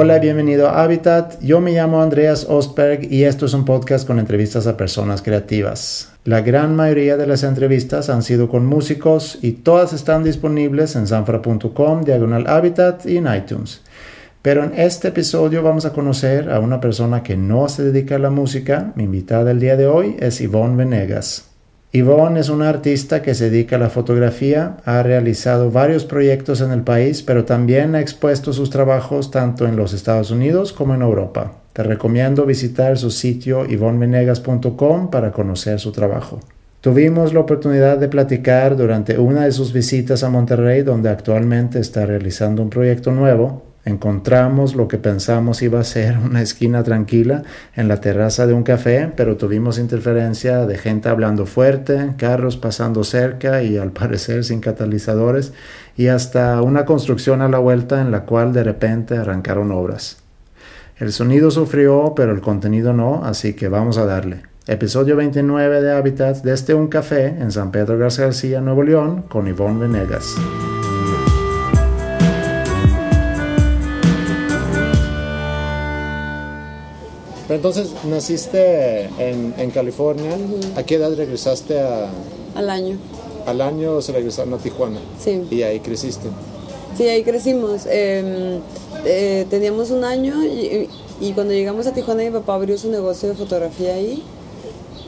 Hola, bienvenido a Habitat. Yo me llamo Andreas Ostberg y esto es un podcast con entrevistas a personas creativas. La gran mayoría de las entrevistas han sido con músicos y todas están disponibles en sanfra.com, diagonal Habitat y en iTunes. Pero en este episodio vamos a conocer a una persona que no se dedica a la música. Mi invitada del día de hoy es Yvonne Venegas. Yvonne es una artista que se dedica a la fotografía, ha realizado varios proyectos en el país, pero también ha expuesto sus trabajos tanto en los Estados Unidos como en Europa. Te recomiendo visitar su sitio yvonnevenegas.com para conocer su trabajo. Tuvimos la oportunidad de platicar durante una de sus visitas a Monterrey, donde actualmente está realizando un proyecto nuevo, Encontramos lo que pensamos iba a ser una esquina tranquila en la terraza de un café, pero tuvimos interferencia de gente hablando fuerte, carros pasando cerca y al parecer sin catalizadores, y hasta una construcción a la vuelta en la cual de repente arrancaron obras. El sonido sufrió, pero el contenido no, así que vamos a darle. Episodio 29 de Habitat desde un café en San Pedro García, Nuevo León, con Ivonne Venegas. Pero entonces, naciste en, en California. ¿A qué edad regresaste a...? Al año. ¿Al año se regresaron a Tijuana? Sí. ¿Y ahí creciste? Sí, ahí crecimos. Em, eh, teníamos un año y, y, cuando llegamos a Tijuana mi papá abrió su negocio de fotografía ahí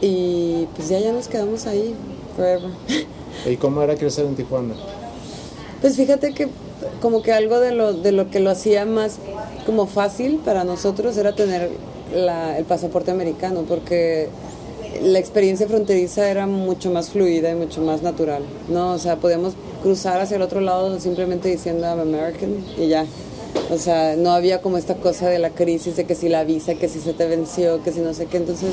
y pues ya, ya nos quedamos ahí, forever. ¿Y cómo era crecer en Tijuana? Pues fíjate que como que algo de lo, de lo que lo hacía más como fácil para nosotros era tener el pasaporte americano, porque la experiencia fronteriza era mucho más fluida y mucho más natural, ¿no? O sea, podíamos cruzar hacia el otro lado simplemente diciendo I'm American y ya. O sea, no había como esta cosa de la crisis de que si la visa, que si se te venció, que si no sé qué. Entonces,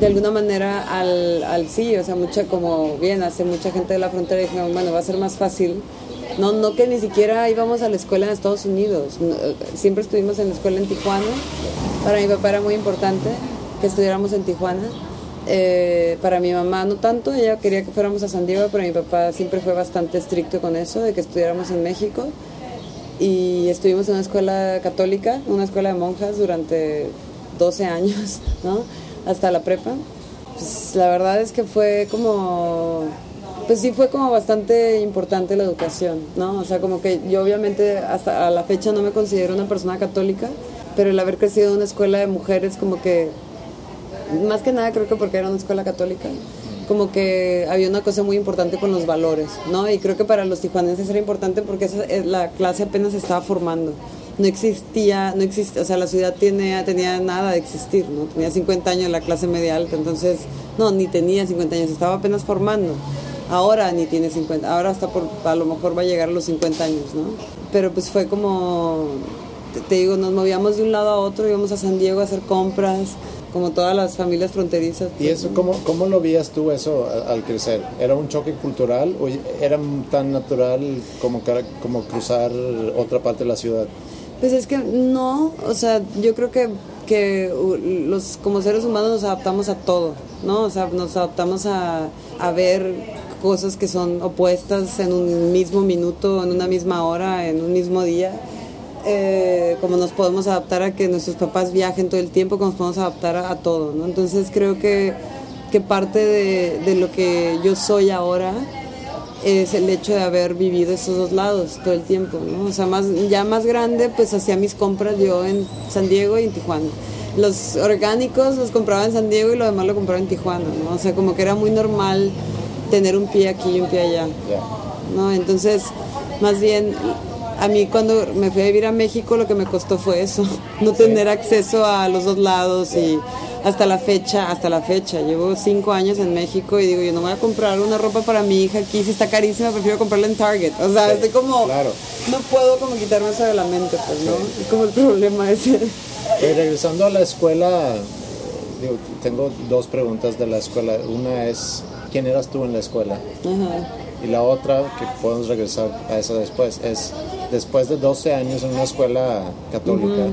de alguna manera, al, al sí, o sea, mucha como bien, hace mucha gente de la frontera dijeron, bueno, va a ser más fácil. No, no que ni siquiera íbamos a la escuela en Estados Unidos. Siempre estuvimos en la escuela en Tijuana para mi papá era muy importante que estudiáramos en Tijuana. Eh, para mi mamá no tanto, ella quería que fuéramos a San Diego, pero mi papá siempre fue bastante estricto con eso, de que estudiáramos en México. Y estuvimos en una escuela católica, una escuela de monjas durante 12 años, ¿no? Hasta la prepa. Pues la verdad es que fue como pues sí fue como bastante importante la educación, ¿no? O sea, como que yo obviamente hasta a la fecha no me considero una persona católica, pero el haber crecido en una escuela de mujeres como que, más que nada creo que porque era una escuela católica, como que había una cosa muy importante con los valores, ¿no? Y creo que para los tijuanenses era importante porque esa, la clase apenas estaba formando. No existía, no existe, o sea, la ciudad tiene, tenía nada de existir, ¿no? Tenía 50 años la clase media alta, entonces, no, ni tenía 50 años, estaba apenas formando. Ahora ni tiene 50, ahora hasta por, a lo mejor va a llegar a los 50 años, ¿no? Pero pues fue como te digo, nos movíamos de un lado a otro, íbamos a San Diego a hacer compras, como todas las familias fronterizas. ¿Y eso cómo, cómo lo veías tú eso al crecer? ¿Era un choque cultural o era tan natural como, como cruzar otra parte de la ciudad? Pues es que no, o sea, yo creo que, que los, como seres humanos nos adaptamos a todo, ¿no? O sea, nos adaptamos a, a ver cosas que son opuestas en un mismo minuto, en una misma hora, en un mismo día eh, como nos podemos adaptar a que nuestros papás viajen todo el tiempo, como nos podemos adaptar a, todo, ¿no? Entonces creo que, que parte de, de, lo que yo soy ahora es el hecho de haber vivido esos dos lados todo el tiempo, ¿no? O sea, más, ya más grande, pues hacía mis compras yo en San Diego y en Tijuana. Los orgánicos los compraba en San Diego y lo demás lo compraba en Tijuana, ¿no? O sea, como que era muy normal tener un pie aquí y un pie allá, ¿no? Entonces, más bien a mí cuando me fui a vivir a México lo que me costó fue eso, no tener acceso a los dos lados y hasta la fecha, hasta la fecha, llevo cinco años en México y digo, yo no voy a comprar una ropa para mi hija aquí, si está carísima, prefiero comprarla en Target. O sea, estoy como, no puedo como quitarme eso de la mente, pues, ¿no? Es como el problema ese. Y regresando a la escuela, digo, tengo dos preguntas de la escuela. Una es, ¿quién eras tú en la escuela? Ajá. Y la otra, que podemos regresar a eso después, es después de 12 años en una escuela católica,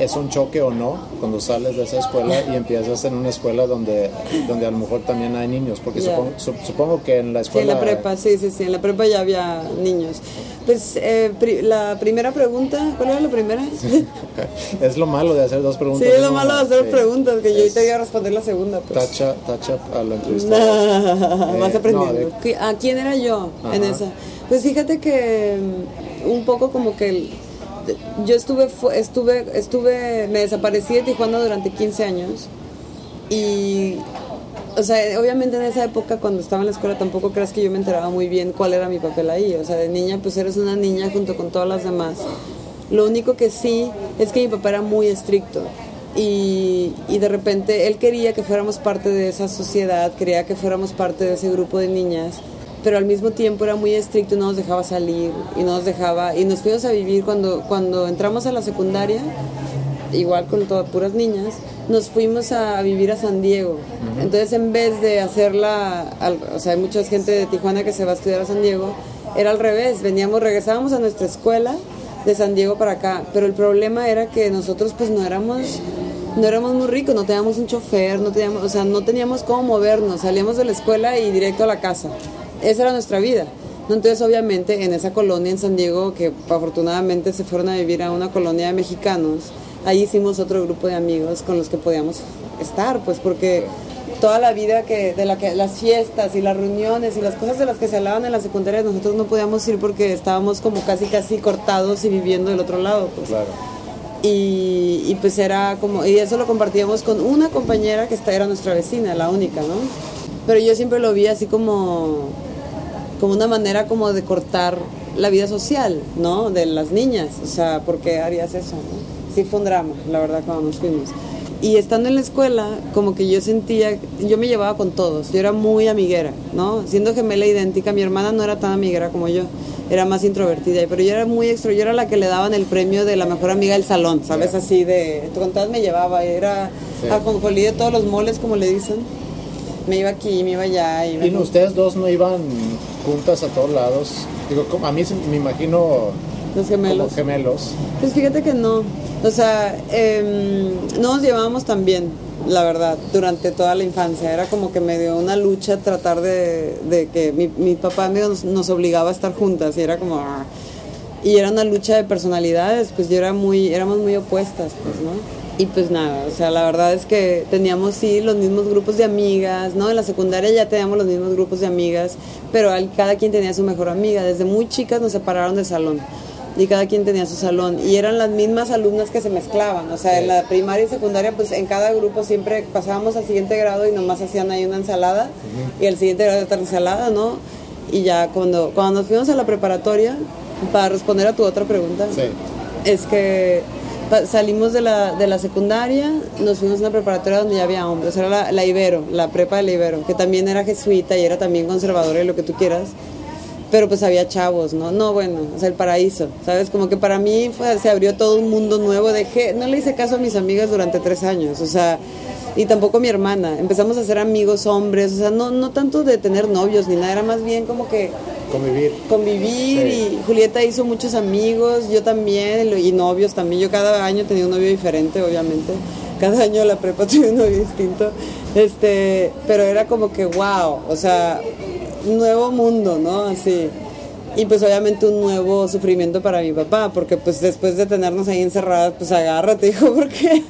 ¿es un choque o no cuando sales de esa escuela y empiezas en una escuela donde, donde a lo mejor también hay niños? Porque supongo, supongo, que en la escuela... Sí, en la prepa, sí, sí, sí, en la prepa ya había niños. Pues eh, pri- la primera pregunta, ¿cuál era la primera? Sí, es lo malo de hacer dos preguntas. es en lo malo de hacer Sí. preguntas, que yo Es- ahorita iba a responder la segunda. Pues. Tacha, tacha a la entrevista. Vas Eh, aprendiendo. no, de- ¿Qui- ¿A quién era yo en esa? Pues fíjate que mm, un poco como que yo estuve, estuve, estuve, me desaparecí de Tijuana durante 15 años y, o sea, obviamente en esa época cuando estaba en la escuela tampoco creas que yo me enteraba muy bien cuál era mi papel ahí, o sea, de niña pues eres una niña junto con todas las demás. Lo único que sí es que mi papá era muy estricto y, y de repente él quería que fuéramos parte de esa sociedad, quería que fuéramos parte de ese grupo de niñas, pero al mismo tiempo era muy estricto y no nos dejaba salir y no nos dejaba y nos fuimos a vivir cuando cuando entramos a la secundaria igual con todas puras niñas, nos fuimos a vivir a San Diego. Entonces, en vez de hacerla, al- o sea, hay mucha gente de Tijuana que se va a estudiar a San Diego, era al revés, veníamos, regresábamos a nuestra escuela de San Diego para acá, pero el problema era que nosotros pues no éramos no éramos muy ricos, no teníamos un chofer, no teníamos, o sea, no teníamos cómo movernos, salíamos de la escuela y directo a la casa. Esa era nuestra vida. Entonces, obviamente, en esa colonia en San Diego, que afortunadamente se fueron a vivir a una colonia de mexicanos, ahí hicimos otro grupo de amigos con los que podíamos estar, pues porque toda la vida que de la que las fiestas y las reuniones y las cosas de las que se hablaban en la secundaria nosotros no podíamos ir porque estábamos como casi casi cortados y viviendo del otro lado, pues. Claro. Y, y pues era como, y eso lo compartíamos con una compañera que esta era nuestra vecina, la única, ¿no? Pero yo siempre lo vi así como, como una manera como de cortar la vida social, ¿no? De las niñas, o sea, ¿por qué harías eso? no? Sí fue un drama, la verdad, cuando nos fuimos. Y estando en la escuela, como que yo sentía, yo me llevaba con todos, yo era muy amiguera, ¿no? Siendo gemela idéntica, mi hermana no era tan amiguera como yo, era más introvertida, pero yo era muy extra, yo era la que le daban el premio de la mejor amiga del salón, ¿sabes? Así de, con todas me llevaba, era Sí. ajonjolí de todos los moles, como le dicen. Me iba aquí, me iba allá. Iba ¿Y ustedes dos no iban juntas a todos lados? Digo, a mí me imagino los gemelos. como gemelos. Pues fíjate que no. O sea, em, no nos llevábamos tan bien, la verdad, durante toda la infancia. Era como que me dio una lucha tratar de, de que mi, mi papá medio nos, nos obligaba a estar juntas y era como... "Ah". Y era una lucha de personalidades, pues yo era muy, éramos muy opuestas, pues, ¿no? Y pues nada, o sea, la verdad es que teníamos sí los mismos grupos de amigas, ¿no? En la secundaria ya teníamos los mismos grupos de amigas, pero cada quien tenía su mejor amiga. Desde muy chicas nos separaron del salón y cada quien tenía su salón y eran las mismas alumnas que se mezclaban, o sea, en la primaria y secundaria pues en cada grupo siempre pasábamos al siguiente grado y nomás hacían ahí una ensalada y al siguiente grado otra ensalada, ¿no? Y ya cuando, cuando nos fuimos a la preparatoria, para responder a tu otra pregunta, Sí. es que salimos de la, de la secundaria, nos fuimos a una preparatoria donde ya había hombres, era la, la Ibero, la prepa de la Ibero, que también era jesuita y era también conservadora y lo que tú quieras, pero pues había chavos, ¿no? No, bueno, o sea, el paraíso, ¿sabes? Como que para mí fue- se abrió todo un mundo nuevo, dejé, no le hice caso a mis amigas durante tres años, o sea, y tampoco a mi hermana, empezamos a ser amigos hombres, o sea, no, no tanto de tener novios ni nada, era más bien como que Convivir. convivir Sí. y Julieta hizo muchos amigos, yo también, y novios también. Yo cada año tenía un novio diferente, obviamente. Cada año la prepa tuve un novio distinto. Este, pero era como que wow, o sea, nuevo mundo, ¿no? Así. Y pues obviamente un nuevo sufrimiento para mi papá, porque pues después de tenernos ahí encerradas, pues agárrate, hijo, porque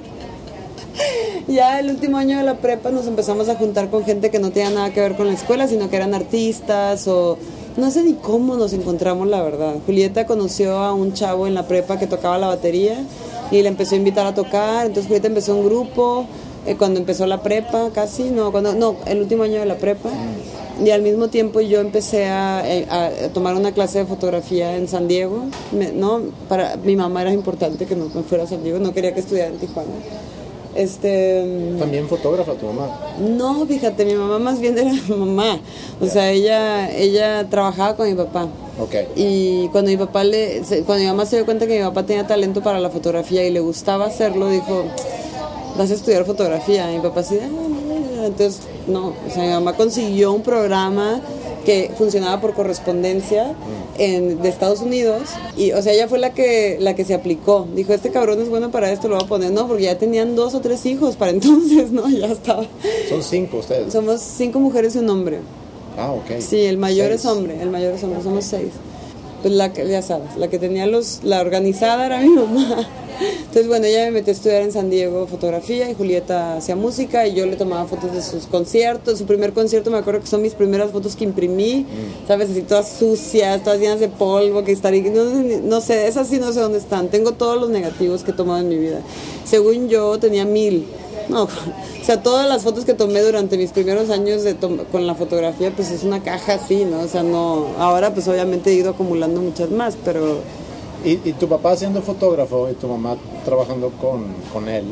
ya el último año de la prepa nos empezamos a juntar con gente que no tenía nada que ver con la escuela, sino que eran artistas o no sé ni cómo nos encontramos, la verdad. Julieta conoció a un chavo en la prepa que tocaba la batería y le empezó a invitar a tocar, entonces Julieta empezó un grupo eh, cuando empezó la prepa, casi, no, cuando no, el último año de la prepa. Y al mismo tiempo yo empecé a, eh, a- a tomar una clase de fotografía en San Diego, Me- no, para mi mamá era importante que no me fuera a San Diego, no quería que estudiara en Tijuana. Este, También fotógrafa tu mamá. no, fíjate, mi mamá más bien era mamá. O sea, ella, ella trabajaba con mi papá. Ok. Y cuando mi papá le, cuando mi mamá se dio cuenta que mi papá tenía talento para la fotografía y le gustaba hacerlo, dijo, vas a estudiar fotografía. Y mi papá así, "Ah, ah, ah". entonces, no, o sea, mi mamá consiguió un programa que funcionaba por correspondencia en, de Estados Unidos y o sea ella fue la que la que se aplicó dijo este cabrón es bueno para esto lo voy a poner no porque ya tenían dos o tres hijos para entonces no ya estaba Son cinco ustedes. somos cinco mujeres y un hombre Ah, ok. Sí, el mayor Seis. es hombre, el mayor es hombre, somos seis. pues la que, ya sabes, la que tenía los, la organizada era mi mamá. Entonces, bueno, ella me metió a estudiar en San Diego fotografía y Julieta hacía música y yo le tomaba fotos de sus conciertos. Su primer concierto me acuerdo que son mis primeras fotos que imprimí, mm. ¿sabes? Así todas sucias, todas llenas de polvo, que estaría, no, no sé, esas sí no sé dónde están. Tengo todos los negativos que he tomado en mi vida. Según yo, tenía mil. No, o sea, todas las fotos que tomé durante mis primeros años de con la fotografía, pues es una caja así, ¿no? O sea, no, ahora pues obviamente he ido acumulando muchas más, pero y, tu papá siendo fotógrafo y tu mamá trabajando con, con él,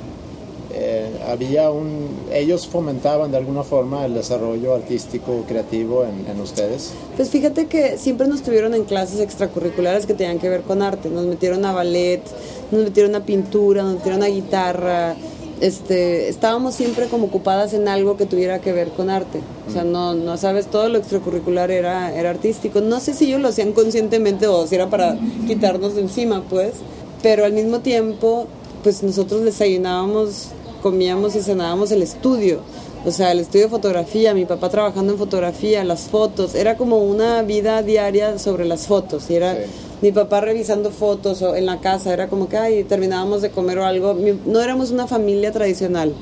eh, había un ellos fomentaban de alguna forma el desarrollo artístico creativo en, en, ustedes. Pues fíjate que siempre nos tuvieron en clases extracurriculares que tenían que ver con arte. Nos metieron a ballet nos metieron a pintura nos metieron a guitarra este, estábamos siempre como ocupadas en algo que tuviera que ver con arte. O sea, no, no sabes, todo lo extracurricular era, era artístico. No sé si ellos lo hacían conscientemente o si era para quitarnos de encima, pues. Pero al mismo tiempo, pues nosotros desayunábamos, comíamos y cenábamos el estudio. O sea, el estudio de fotografía, mi papá trabajando en fotografía, las fotos. Era como una vida diaria sobre las fotos. Y era mi papá revisando fotos en la casa, era como que, terminábamos de comer o algo. no éramos una familia tradicional,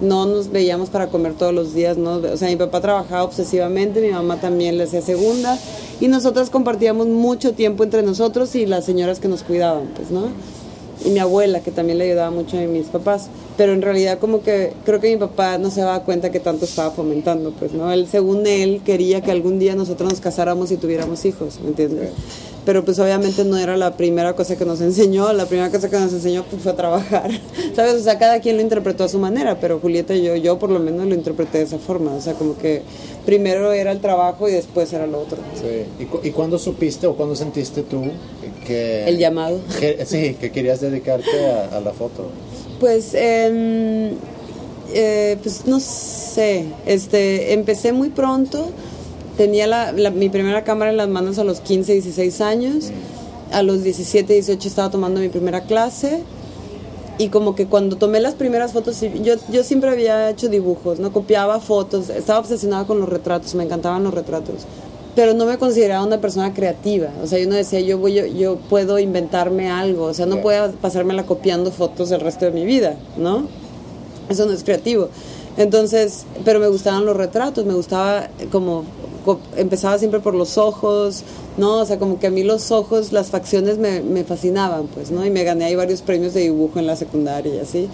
no nos veíamos para comer todos los días, ¿no? O sea, mi papá trabajaba obsesivamente, mi mamá también le hacía segunda y nosotras compartíamos mucho tiempo entre nosotros y las señoras que nos cuidaban, pues, ¿no? Y mi abuela, que también le ayudaba mucho a mis papás. Pero en realidad como que creo que mi papá no se daba cuenta que tanto estaba fomentando, pues, ¿no? Él, según él, quería que algún día nosotros nos casáramos y tuviéramos hijos, ¿me entiendes? pero pues obviamente no era la primera cosa que nos enseñó, la primera cosa que nos enseñó pues, fue a trabajar, ¿sabes? O sea, cada quien lo interpretó a su manera, pero Julieta y yo, yo por lo menos lo interpreté de esa forma, o sea, como que primero era el trabajo y después era lo otro. Sí, ¿y, ¿y cuándo supiste o cuándo sentiste tú que... El llamado. sí, que querías dedicarte a, la foto. Pues... Eh, eh, pues no sé, este, empecé muy pronto, tenía la, mi primera cámara en las manos a los 15, 16 años. A los 17, 18 estaba tomando mi primera clase. Y como que cuando tomé las primeras fotos, yo, yo siempre había hecho dibujos, ¿no? Copiaba fotos, estaba obsesionada con los retratos, me encantaban los retratos. Pero no me consideraba una persona creativa. O sea, yo no decía, yo, voy, yo, yo puedo inventarme algo. O sea, no puedo pasármela copiando fotos el resto de mi vida, ¿no? Eso no es creativo. Entonces, pero me gustaban los retratos, me gustaba como empezaba siempre por los ojos, ¿no? O sea, como que a mí los ojos, las facciones me, me fascinaban, pues, ¿no? Y me gané ahí varios premios de dibujo en la secundaria y así.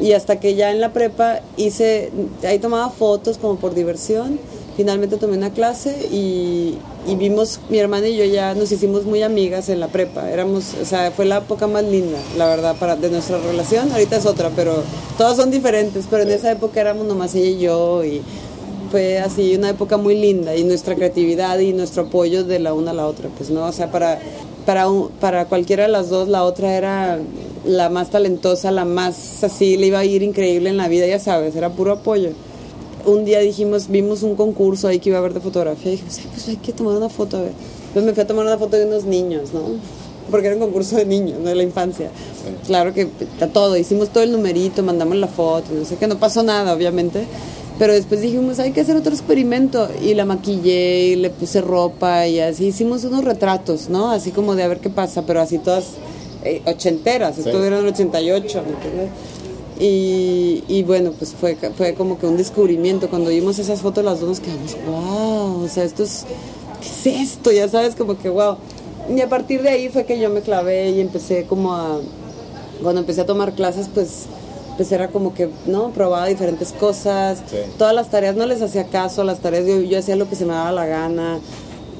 Y hasta que ya en la prepa hice, ahí tomaba fotos como por diversión. Finalmente tomé una clase y, vimos, mi hermana y yo ya nos hicimos muy amigas en la prepa. Éramos, o sea, fue la época más linda, la verdad, para, de nuestra relación. Ahorita es otra, pero todas son diferentes. Pero en esa época éramos nomás ella y yo y fue así una época muy linda y nuestra creatividad y nuestro apoyo de la una a la otra, pues no, o sea, para, para, para cualquiera de las dos, la otra era la más talentosa, la más así, le iba a ir increíble en la vida, ya sabes, era puro apoyo. Un día dijimos, vimos un concurso ahí que iba a haber de fotografía y dijimos, pues hay que tomar una foto, a ver. Entonces me fui a tomar una foto de unos niños, ¿no? Porque era un concurso de niños, no de la infancia. Claro que todo, hicimos todo el numerito, mandamos la foto, no sé qué, no pasó nada, obviamente pero después dijimos, hay que hacer otro experimento. Y la maquillé y le puse ropa y así hicimos unos retratos, ¿no? Así como de a ver qué pasa, pero así todas eh, ochenteras. Esto era en el 88, ¿me entiendes? Y, y, bueno, pues fue, fue como que un descubrimiento. Cuando vimos esas fotos, las dos nos quedamos, wow, o sea, esto es, ¿qué es esto? Ya sabes, como que wow. Y a partir de ahí fue que yo me clavé y empecé como a, cuando empecé a tomar clases, pues pues era como que, ¿no? Probaba diferentes cosas, todas las tareas no les hacía caso, las tareas yo, yo hacía lo que se me daba la gana,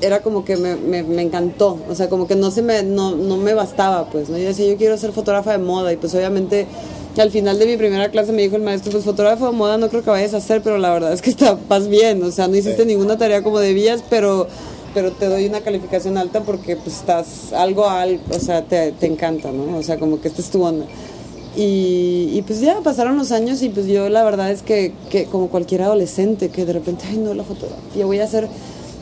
era como que me, me, me, encantó, o sea, como que no se me, no, no me bastaba, pues, ¿no? Yo decía, yo quiero ser fotógrafa de moda y pues obviamente al final de mi primera clase me dijo el maestro, pues fotógrafo de moda no creo que vayas a hacer, pero la verdad es que está, vas bien, o sea, no hiciste ninguna tarea como debías, pero pero te doy una calificación alta porque pues estás algo, algo o sea, te, te encanta, ¿no? O sea, como que esta es tu onda. Y, pues ya pasaron los años y pues yo la verdad es que, que, como cualquier adolescente que de repente, ay no, la fotografía, voy a hacer,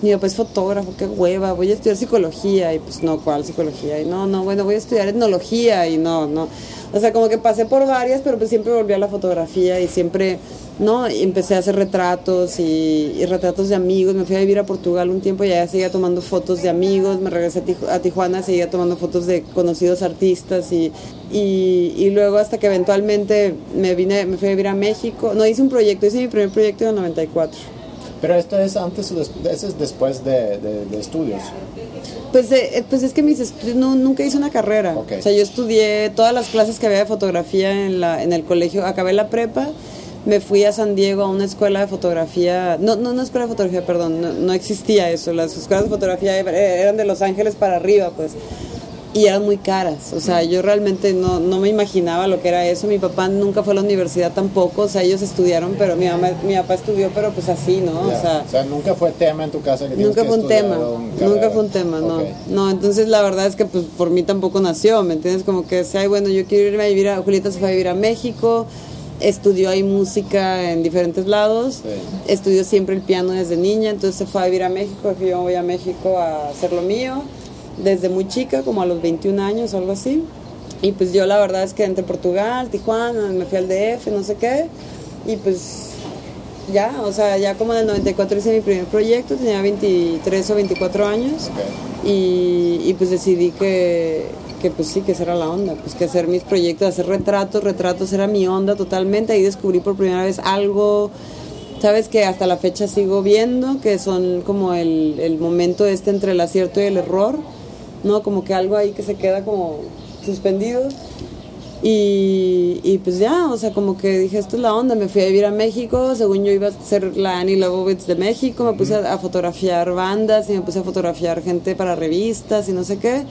mi papá es fotógrafo, qué hueva, voy a estudiar psicología y pues no, ¿cuál psicología? Y no, no, bueno, voy a estudiar etnología y no, no. O sea, como que pasé por varias, pero pues siempre volví a la fotografía y siempre, ¿no? Y empecé a hacer retratos y, retratos de amigos. Me fui a vivir a Portugal un tiempo y allá seguía tomando fotos de amigos. Me regresé a, a Tijuana, seguía tomando fotos de conocidos artistas y, y, luego hasta que eventualmente me vine, me fui a vivir a México. No, hice un proyecto, hice mi primer proyecto en el 94. Pero esto es antes o después de, de- de estudios. Pues, eh, eh, pues es que mis estudios, no, nunca hice una carrera. O sea, yo estudié todas las clases que había de fotografía en, la, en el colegio. Acabé la prepa, me fui a San Diego a una escuela de fotografía. No, no una escuela de fotografía, perdón, no, no existía eso. Las escuelas de fotografía eran de Los Ángeles para arriba, pues. Y eran muy caras. O sea, yo realmente no, no me imaginaba lo que era eso. Mi papá nunca fue a la universidad tampoco. O sea, ellos estudiaron, pero mi, mamá, mi papá estudió, pero pues así, ¿no? Ya. O sea, nunca fue tema en tu casa que Nunca que fue un estudiar tema, un nunca carrera. fue un tema, no. No, entonces la verdad es que pues por mí tampoco nació, ¿me entiendes? Como que decía, ay, bueno, yo quiero irme a vivir a, Julieta se fue a vivir a México, estudió ahí música en diferentes lados, Sí. estudió siempre el piano desde niña, entonces se fue a vivir a México, yo voy a México a hacer lo mío, desde muy chica, como a los 21 años o algo así. Y pues yo la verdad es que entre Portugal, Tijuana, me fui al DF, no sé qué, y pues ya, o sea, ya como en el 94 hice mi primer proyecto, tenía 23 o 24 años. Ok. y, y pues decidí que, que pues sí, que esa era la onda, pues que hacer mis proyectos, hacer retratos, retratos era mi onda totalmente, ahí descubrí por primera vez algo, sabes que hasta la fecha sigo viendo, que son como el, el momento este entre el acierto y el error, ¿no? Como que algo ahí que se queda como suspendido. Y, y pues ya, o sea, como que dije, esto es la onda, me fui a vivir a México, según yo iba a ser la Annie Leibovitz de México, me puse a, a fotografiar bandas y me puse a fotografiar gente para revistas y no sé qué.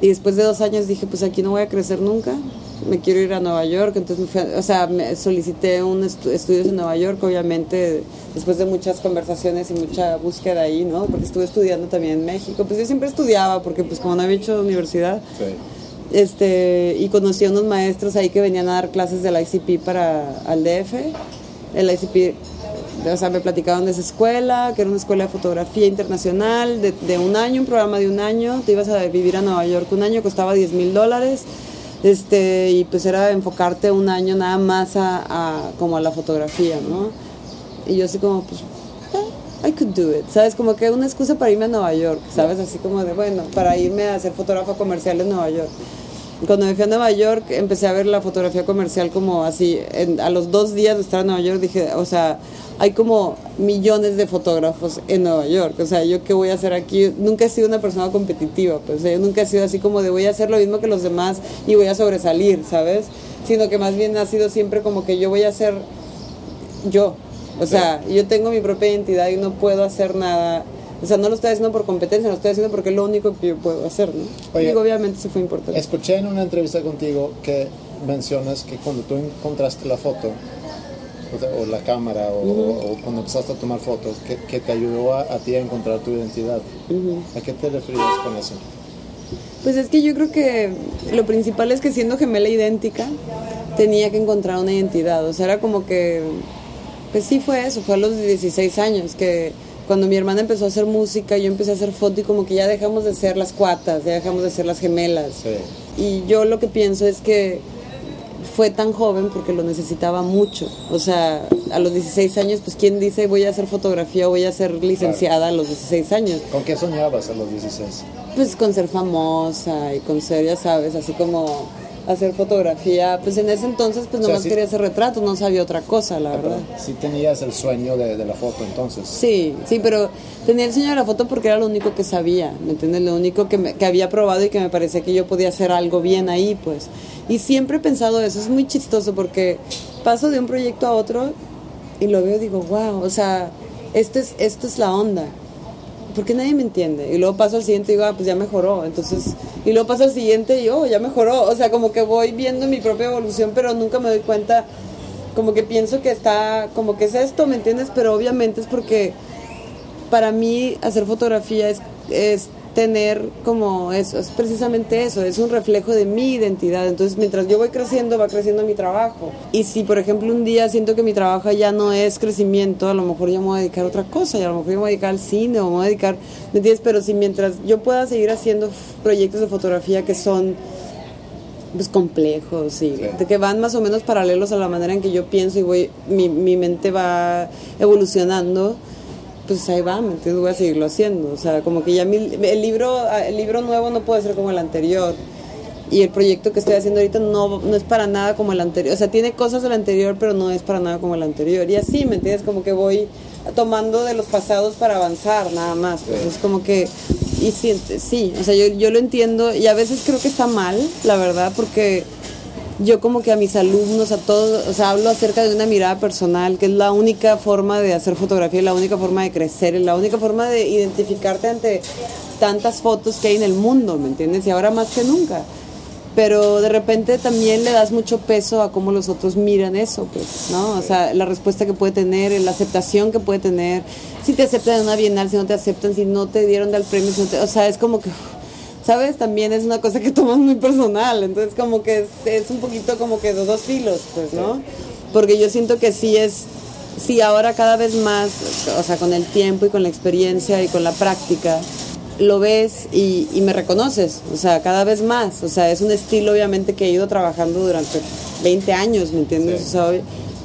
Y después de dos años dije, pues aquí no voy a crecer nunca, me quiero ir a Nueva York, entonces me fui a- o sea, me solicité un estu- estudios en Nueva York, obviamente, después de muchas conversaciones y mucha búsqueda ahí, ¿no? Porque estuve estudiando también en México, pues yo siempre estudiaba, porque pues como no había hecho universidad, Sí. este y conocí a unos maestros ahí que venían a dar clases del ICP para al DF el ICP o sea me platicaron de esa escuela que era una escuela de fotografía internacional de, de un año un programa de un año te ibas a vivir a Nueva York un año costaba 10 mil dólares este y pues era enfocarte un año nada más a, como a la fotografía no y yo así como pues eh, I could do it, ¿sabes? Como que una excusa para irme a Nueva York, ¿sabes? Así como de, bueno, para irme a hacer fotógrafo comercial en Nueva York. Cuando me fui a Nueva York, empecé a ver la fotografía comercial como así, en- a los dos días de estar en Nueva York dije, o sea, hay como millones de fotógrafos en Nueva York, o sea, yo qué voy a hacer aquí, nunca he sido una persona competitiva, pues o sea, yo nunca he sido así como de voy a hacer lo mismo que los demás y voy a sobresalir, ¿sabes? Sino que más bien ha sido siempre como que yo voy a hacer yo. O sea, yo tengo mi propia identidad y no puedo hacer nada. O sea, no lo estoy haciendo por competencia, lo estoy haciendo porque es lo único que yo puedo hacer, ¿no? Oye, obviamente eso fue importante. Escuché en una entrevista contigo que mencionas que cuando tú encontraste la foto o, la cámara o, o cuando empezaste a tomar fotos, que, que te ayudó a, a ti a encontrar tu identidad. ¿A qué te referías con eso? Pues es que yo creo que lo principal es que siendo gemela idéntica, tenía que encontrar una identidad. O sea, era como que, pues sí fue eso, fue a los 16 años que cuando mi hermana empezó a hacer música, yo empecé a hacer foto y como que ya dejamos de ser las cuatas, ya dejamos de ser las gemelas. Sí. Y yo lo que pienso es que fue tan joven porque lo necesitaba mucho. O sea, a los 16 años, pues quién dice voy a hacer fotografía o voy a ser licenciada a los 16 años. ¿Con qué soñabas a los 16? Pues con ser famosa y con ser, ya sabes, así como hacer fotografía. Pues en ese entonces, pues O sea, nomás sí- quería hacer retratos, no sabía otra cosa, la verdad. Sí tenías el sueño de, de la foto entonces. Sí, sí, pero tenía el sueño de la foto porque era lo único que sabía, ¿me entiendes? Lo único que, me- que había probado y que me parecía que yo podía hacer algo bien ahí, pues. Y siempre he pensado eso, es muy chistoso porque paso de un proyecto a otro y lo veo y digo, wow, o sea, este es, esto es la onda. Porque nadie me entiende. Y luego paso al siguiente y digo, ah, pues ya mejoró. Entonces, y luego paso al siguiente y, oh, ya mejoró. O sea, como que voy viendo mi propia evolución, pero nunca me doy cuenta como que pienso que está, como que es esto, ¿me entiendes? Pero obviamente es porque para mí hacer fotografía es tener como eso, es precisamente eso, es un reflejo de mi identidad. Entonces, mientras yo voy creciendo, va creciendo mi trabajo. Y si, por ejemplo, un día siento que mi trabajo ya no es crecimiento, a lo mejor ya me voy a dedicar a otra cosa, y a lo mejor ya me voy a dedicar al cine o me voy a dedicar, ¿me entiendes? Pero si mientras yo pueda seguir haciendo proyectos de fotografía que son pues complejos y que van más o menos paralelos a la manera en que yo pienso y voy mi, mi mente va evolucionando pues ahí va, ¿me entiendes? Voy a seguirlo haciendo. O sea, como que ya mi, el, libro, el libro nuevo no puede ser como el anterior. Y el proyecto que estoy haciendo ahorita no, no es para nada como el anterior. O sea, tiene cosas del anterior, pero no es para nada como el anterior. Y así, ¿me entiendes? Como que voy tomando de los pasados para avanzar, nada más. Pues es como que... Y sí, sí, o sea, yo, yo lo entiendo y a veces creo que está mal, la verdad, porque yo como que a mis alumnos, a todos, o sea, hablo acerca de una mirada personal, que es la única forma de hacer fotografía, la única forma de crecer, la única forma de identificarte ante tantas fotos que hay en el mundo, ¿me entiendes? Y ahora más que nunca. Pero de repente también le das mucho peso a cómo los otros miran eso, pues, ¿no? O sea, la respuesta que puede tener, la aceptación que puede tener, si te aceptan en una bienal, si no te aceptan, si no te dieron del premio, o sea, es como que ¿sabes? También es una cosa que tomas muy personal, entonces como que es, un poquito como que de dos filos, pues, ¿no? Porque yo siento que sí es, sí ahora cada vez más, o sea, con el tiempo y con la experiencia y con la práctica, lo ves y, me reconoces, o sea, cada vez más, o sea, es un estilo obviamente que he ido trabajando durante 20 años, ¿me entiendes? O sea,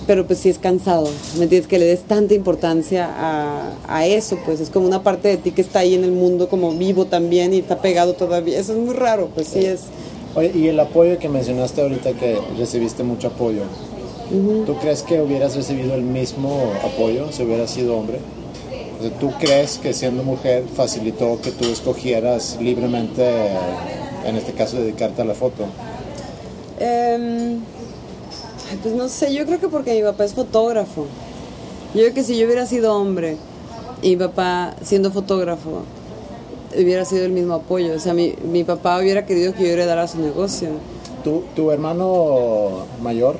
pero pues sí es cansado, ¿me entiendes? Que le des tanta importancia a, a, eso, pues es como una parte de ti que está ahí en el mundo como vivo también y está pegado todavía, eso es muy raro, pues sí, es... Oye, y el apoyo que mencionaste ahorita que recibiste mucho apoyo, ¿tú crees que hubieras recibido el mismo apoyo si hubieras sido hombre? O sea, ¿Tú crees que siendo mujer facilitó que tú escogieras libremente, en este caso, dedicarte a la foto? Eh pues no sé, yo creo que porque mi papá es fotógrafo. Yo creo que si yo hubiera sido hombre y mi papá siendo fotógrafo, hubiera sido el mismo apoyo. O sea, mi, mi papá hubiera querido que yo heredara su negocio. ¿Tu, ¿Tu hermano mayor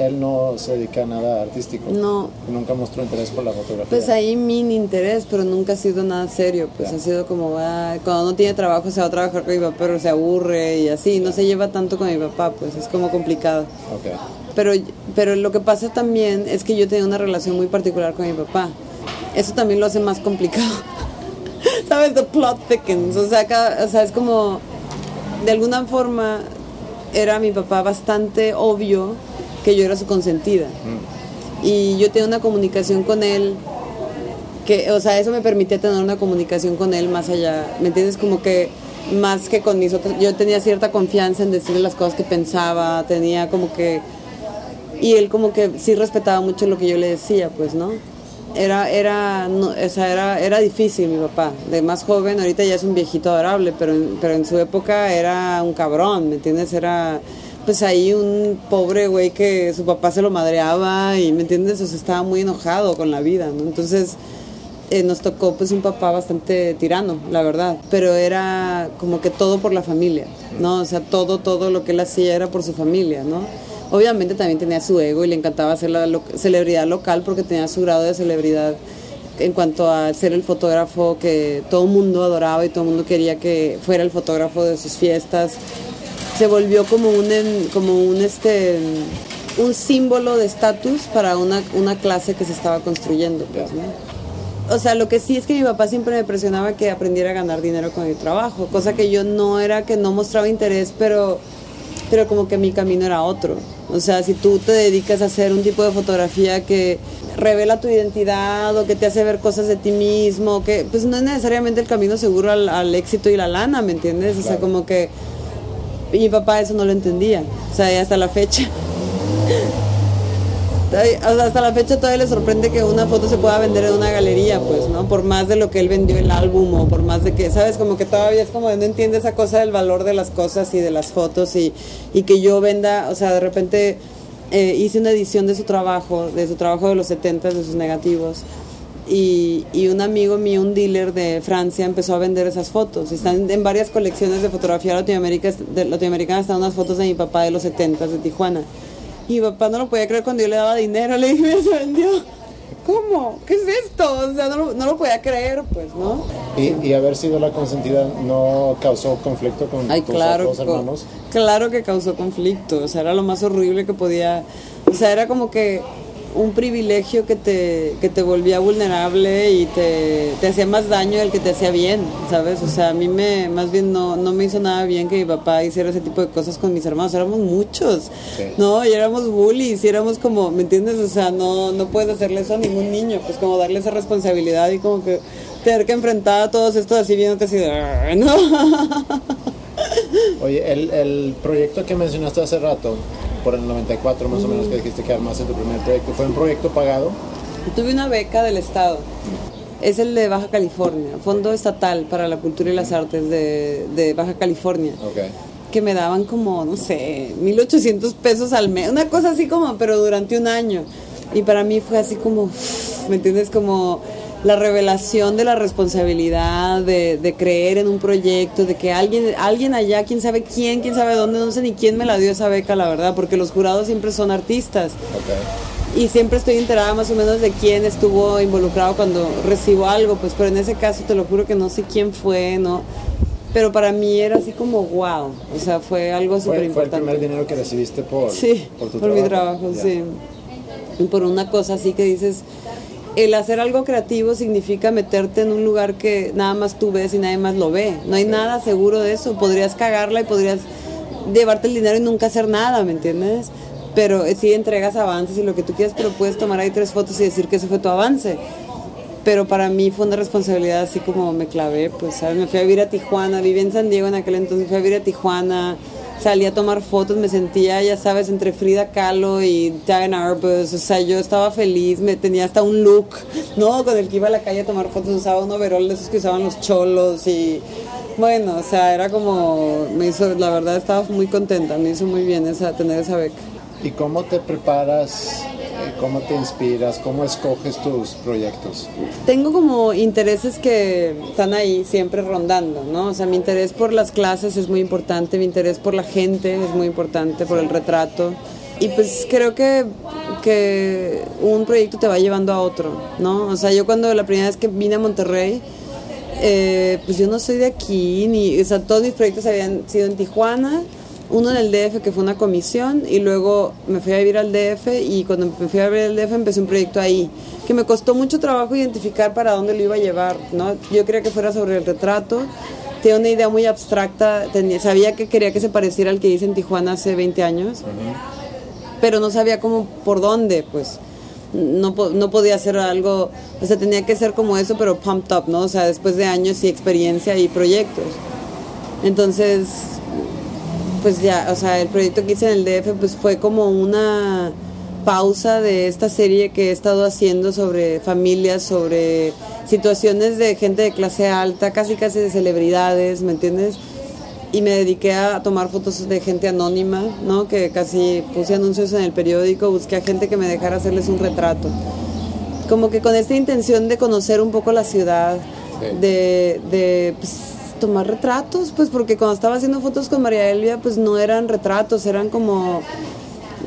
él no se dedica a nada artístico. No. Nunca mostró interés por la fotografía. Pues ahí min interés, pero nunca ha sido nada serio. Pues ha sido como, ah, cuando no tiene trabajo se va a trabajar con mi papá, pero se aburre y así. No se lleva tanto con mi papá, pues es como complicado. Okay. Pero, pero lo que pasa también es que yo tenía una relación muy particular con mi papá. Eso también lo hace más complicado. ¿Sabes? The plot thickens. O sea, o sea, es como, de alguna forma, era mi papá bastante obvio que yo era su consentida. Mm. Y yo tenía una comunicación con él que, o sea, eso me permitía tener una comunicación con él más allá, ¿me entiendes? Como que más que con mis otros, yo tenía cierta confianza en decirle las cosas que pensaba, tenía como que, y él como que sí respetaba mucho lo que yo le decía, pues, ¿no? Era, era, o sea, era, era difícil mi papá, de más joven, ahorita ya es un viejito adorable, pero, pero en su época era un cabrón, ¿me entiendes? Era pues ahí un pobre güey que su papá se lo madreaba y, ¿me entiendes? O sea, estaba muy enojado con la vida, ¿no? Entonces eh, nos tocó pues un papá bastante tirano, la verdad, pero era como que todo por la familia, ¿no? O sea, todo, todo lo que él hacía era por su familia, ¿no? Obviamente también tenía su ego y le encantaba ser la celebridad local porque tenía su grado de celebridad en cuanto a ser el fotógrafo que todo el mundo adoraba y todo el mundo quería que fuera el fotógrafo de sus fiestas se volvió como un, como un, este, un símbolo de estatus para una, una, clase que se estaba construyendo. Pues, o sea, lo que sí es que mi papá siempre me presionaba que aprendiera a ganar dinero con mi trabajo, cosa que yo no era que no mostraba interés, pero, pero como que mi camino era otro. O sea, si tú te dedicas a hacer un tipo de fotografía que revela tu identidad o que te hace ver cosas de ti mismo, que pues no es necesariamente el camino seguro al, éxito y la lana, ¿me entiendes? O sea, como que y mi papá eso no lo entendía. O sea, hasta la fecha. Hasta la fecha todavía le sorprende que una foto se pueda vender en una galería, pues, ¿no? Por más de lo que él vendió el álbum o por más de que, ¿sabes? Como que todavía es como no entiende esa cosa del valor de las cosas y de las fotos y, y que yo venda, o sea, de repente eh, hice una edición de su trabajo, de su trabajo de los 70, de sus negativos y, y, un amigo mío, un dealer de Francia, empezó a vender esas fotos. Están en varias colecciones de fotografía latinoamérica, de, latinoamericana, están unas fotos de mi papá de los 70 de Tijuana. Y mi papá no lo podía creer cuando yo le daba dinero, le dije, se vendió. ¿Cómo? ¿Qué es esto? O sea, no lo, no lo podía creer, pues, ¿no? ¿Y, ¿Y, haber sido la consentida no causó conflicto con Ay, tus claro, otros hermanos? Claro que causó conflicto, o sea, era lo más horrible que podía... O sea, era como que un privilegio que te, que te volvía vulnerable y te, te, hacía más daño del que te hacía bien, ¿sabes? O sea, a mí me, más bien no, no me hizo nada bien que mi papá hiciera ese tipo de cosas con mis hermanos, éramos muchos, ¿no? Y éramos bullies, y éramos como, ¿me entiendes? O sea, no, no puedes hacerle eso a ningún niño, pues como darle esa responsabilidad y como que tener que enfrentar a todos estos así viéndote así de, ¿no? Oye, el, el proyecto que mencionaste hace rato, por el 94 más o menos que dijiste que armaste tu primer proyecto. ¿Fue un proyecto pagado? Tuve una beca del Estado. Es el de Baja California, Fondo Estatal para la Cultura y las Artes de, de Baja California. Okay. Que me daban como, no sé, 1.800 pesos al mes, una cosa así como, pero durante un año. Y para mí fue así como, ¿me entiendes? Como la revelación de la responsabilidad, de, de, creer en un proyecto, de que alguien, alguien allá, quién sabe quién, quién sabe dónde, no sé ni quién me la dio esa beca, la verdad, porque los jurados siempre son artistas. Okay. Y siempre estoy enterada más o menos de quién estuvo involucrado cuando recibo algo, pues, pero en ese caso te lo juro que no sé quién fue, ¿no? Pero para mí era así como wow, o sea, fue algo súper importante. ¿Fue el primer dinero que recibiste por, sí, por tu por trabajo? mi trabajo, sí. Y por una cosa así que dices, el hacer algo creativo significa meterte en un lugar que nada más tú ves y nadie más lo ve. No hay nada seguro de eso. Podrías cagarla y podrías llevarte el dinero y nunca hacer nada, ¿me entiendes? Pero eh, sí entregas avances y lo que tú quieras, pero puedes tomar ahí tres fotos y decir que ese fue tu avance. Pero para mí fue una responsabilidad así como me clavé, pues, ¿sabes? Me fui a vivir a Tijuana, viví en San Diego en aquel entonces, fui a vivir a Tijuana, salí a tomar fotos, me sentía, ya sabes, entre Frida Kahlo y Diana Arbus, o sea, yo estaba feliz, me tenía hasta un look, ¿no? Con el que iba a la calle a tomar fotos, usaba un overol de esos que usaban los cholos y bueno, o sea, era como, me hizo, la verdad estaba muy contenta, me hizo muy bien esa, tener esa beca. ¿Y cómo te preparas? ¿Cómo te inspiras? ¿Cómo escoges tus proyectos? Tengo como intereses que están ahí siempre rondando, ¿no? O sea, mi interés por las clases es muy importante, mi interés por la gente es muy importante, por el retrato. Y pues creo que, que un proyecto te va llevando a otro, ¿no? O sea, yo cuando la primera vez que vine a Monterrey, eh, pues yo no soy de aquí, ni, o sea, todos mis proyectos habían sido en Tijuana, uno en el DF que fue una comisión y luego me fui a vivir al DF y cuando me fui a vivir al DF empecé un proyecto ahí que me costó mucho trabajo identificar para dónde lo iba a llevar, ¿no? Yo quería que fuera sobre el retrato, tenía una idea muy abstracta, tenía, sabía que quería que se pareciera al que hice en Tijuana hace 20 años, pero no sabía cómo, por dónde, pues no, no podía hacer algo, o sea, tenía que ser como eso, pero pumped up, ¿no? O sea, después de años y experiencia y proyectos. Entonces, pues ya, o sea, el proyecto que hice en el DF pues fue como una pausa de esta serie que he estado haciendo sobre familias, sobre situaciones de gente de clase alta, casi casi de celebridades, ¿me entiendes? Y me dediqué a tomar fotos de gente anónima, ¿no? Que casi puse anuncios en el periódico, busqué a gente que me dejara hacerles un retrato. Como que con esta intención de conocer un poco la ciudad, de pues, tomar retratos, pues porque cuando estaba haciendo fotos con María Elvia, pues no eran retratos, eran como,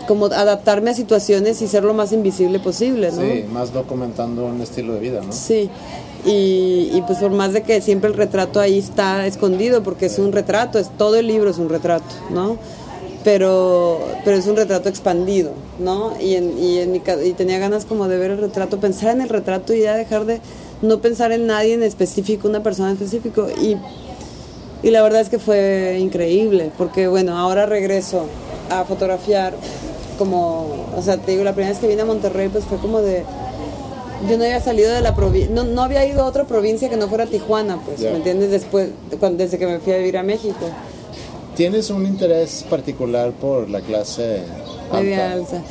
como adaptarme a situaciones y ser lo más invisible posible, ¿no? Sí, más documentando un estilo de vida, ¿no? Sí. Y, y, pues por más de que siempre el retrato ahí está escondido, porque es un retrato, es todo el libro es un retrato, ¿no? Pero, pero es un retrato expandido, ¿no? Y, en, y, en mi, y tenía ganas como de ver el retrato, pensar en el retrato y ya dejar de no pensar en nadie en específico, una persona en específico. Y, y la verdad es que fue increíble, porque bueno, ahora regreso a fotografiar como, o sea, te digo, la primera vez que vine a Monterrey pues fue como de, yo no había salido de la provincia, no, no había ido a otra provincia que no fuera Tijuana, pues. ¿me entiendes? Después, cuando, desde que me fui a vivir a México, ¿Tienes un interés particular por la clase media alta.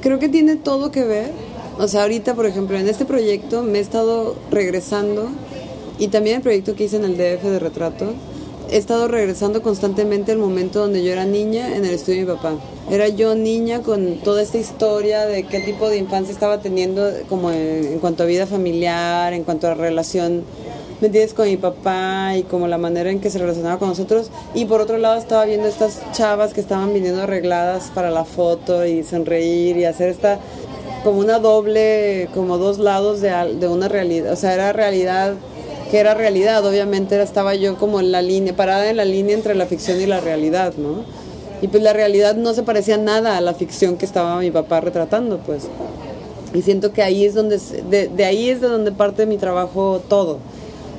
Creo que tiene todo que ver, o sea, ahorita, por ejemplo, en este proyecto me he estado regresando, y también el proyecto que hice en el DF de retrato, he estado regresando constantemente al momento donde yo era niña en el estudio de mi papá. Era yo niña con toda esta historia de qué tipo de infancia estaba teniendo como en, cuanto a vida familiar, en cuanto a relación, ¿me entiendes? Con mi papá y como la manera en que se relacionaba con nosotros. Y por otro lado estaba viendo estas chavas que estaban viniendo arregladas para la foto y sonreír y hacer esta como una doble, como dos lados de, de una realidad. O sea, era realidad que era realidad, obviamente estaba yo como en la línea, parada en la línea entre la ficción y la realidad, ¿no? Y pues la realidad no se parecía nada a la ficción que estaba mi papá retratando, pues. Y siento que ahí es donde, de, de ahí es de donde parte mi trabajo todo.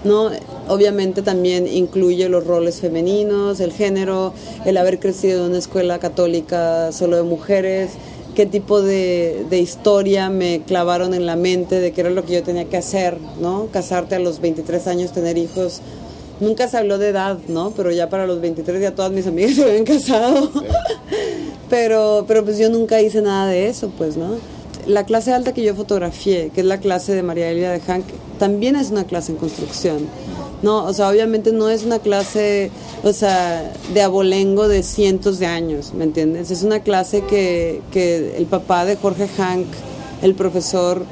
¿no? Obviamente también incluye los roles femeninos, el género, el haber crecido en una escuela católica solo de mujeres, qué tipo de, de, historia me clavaron en la mente de qué era lo que yo tenía que hacer, ¿no? Casarte a los 23 años, tener hijos. Nunca se habló de edad, ¿no? Pero ya para los 23 ya todas mis amigas se habían casado. pero, pero pues yo nunca hice nada de eso, pues, ¿no? La clase alta que yo fotografié, que es la clase de María Elia de Hank, también es una clase en construcción. No, o sea, obviamente no es una clase, o sea, de abolengo de cientos de años, ¿me entiendes? Es una clase que, que el papá de Jorge Hank, el profesor,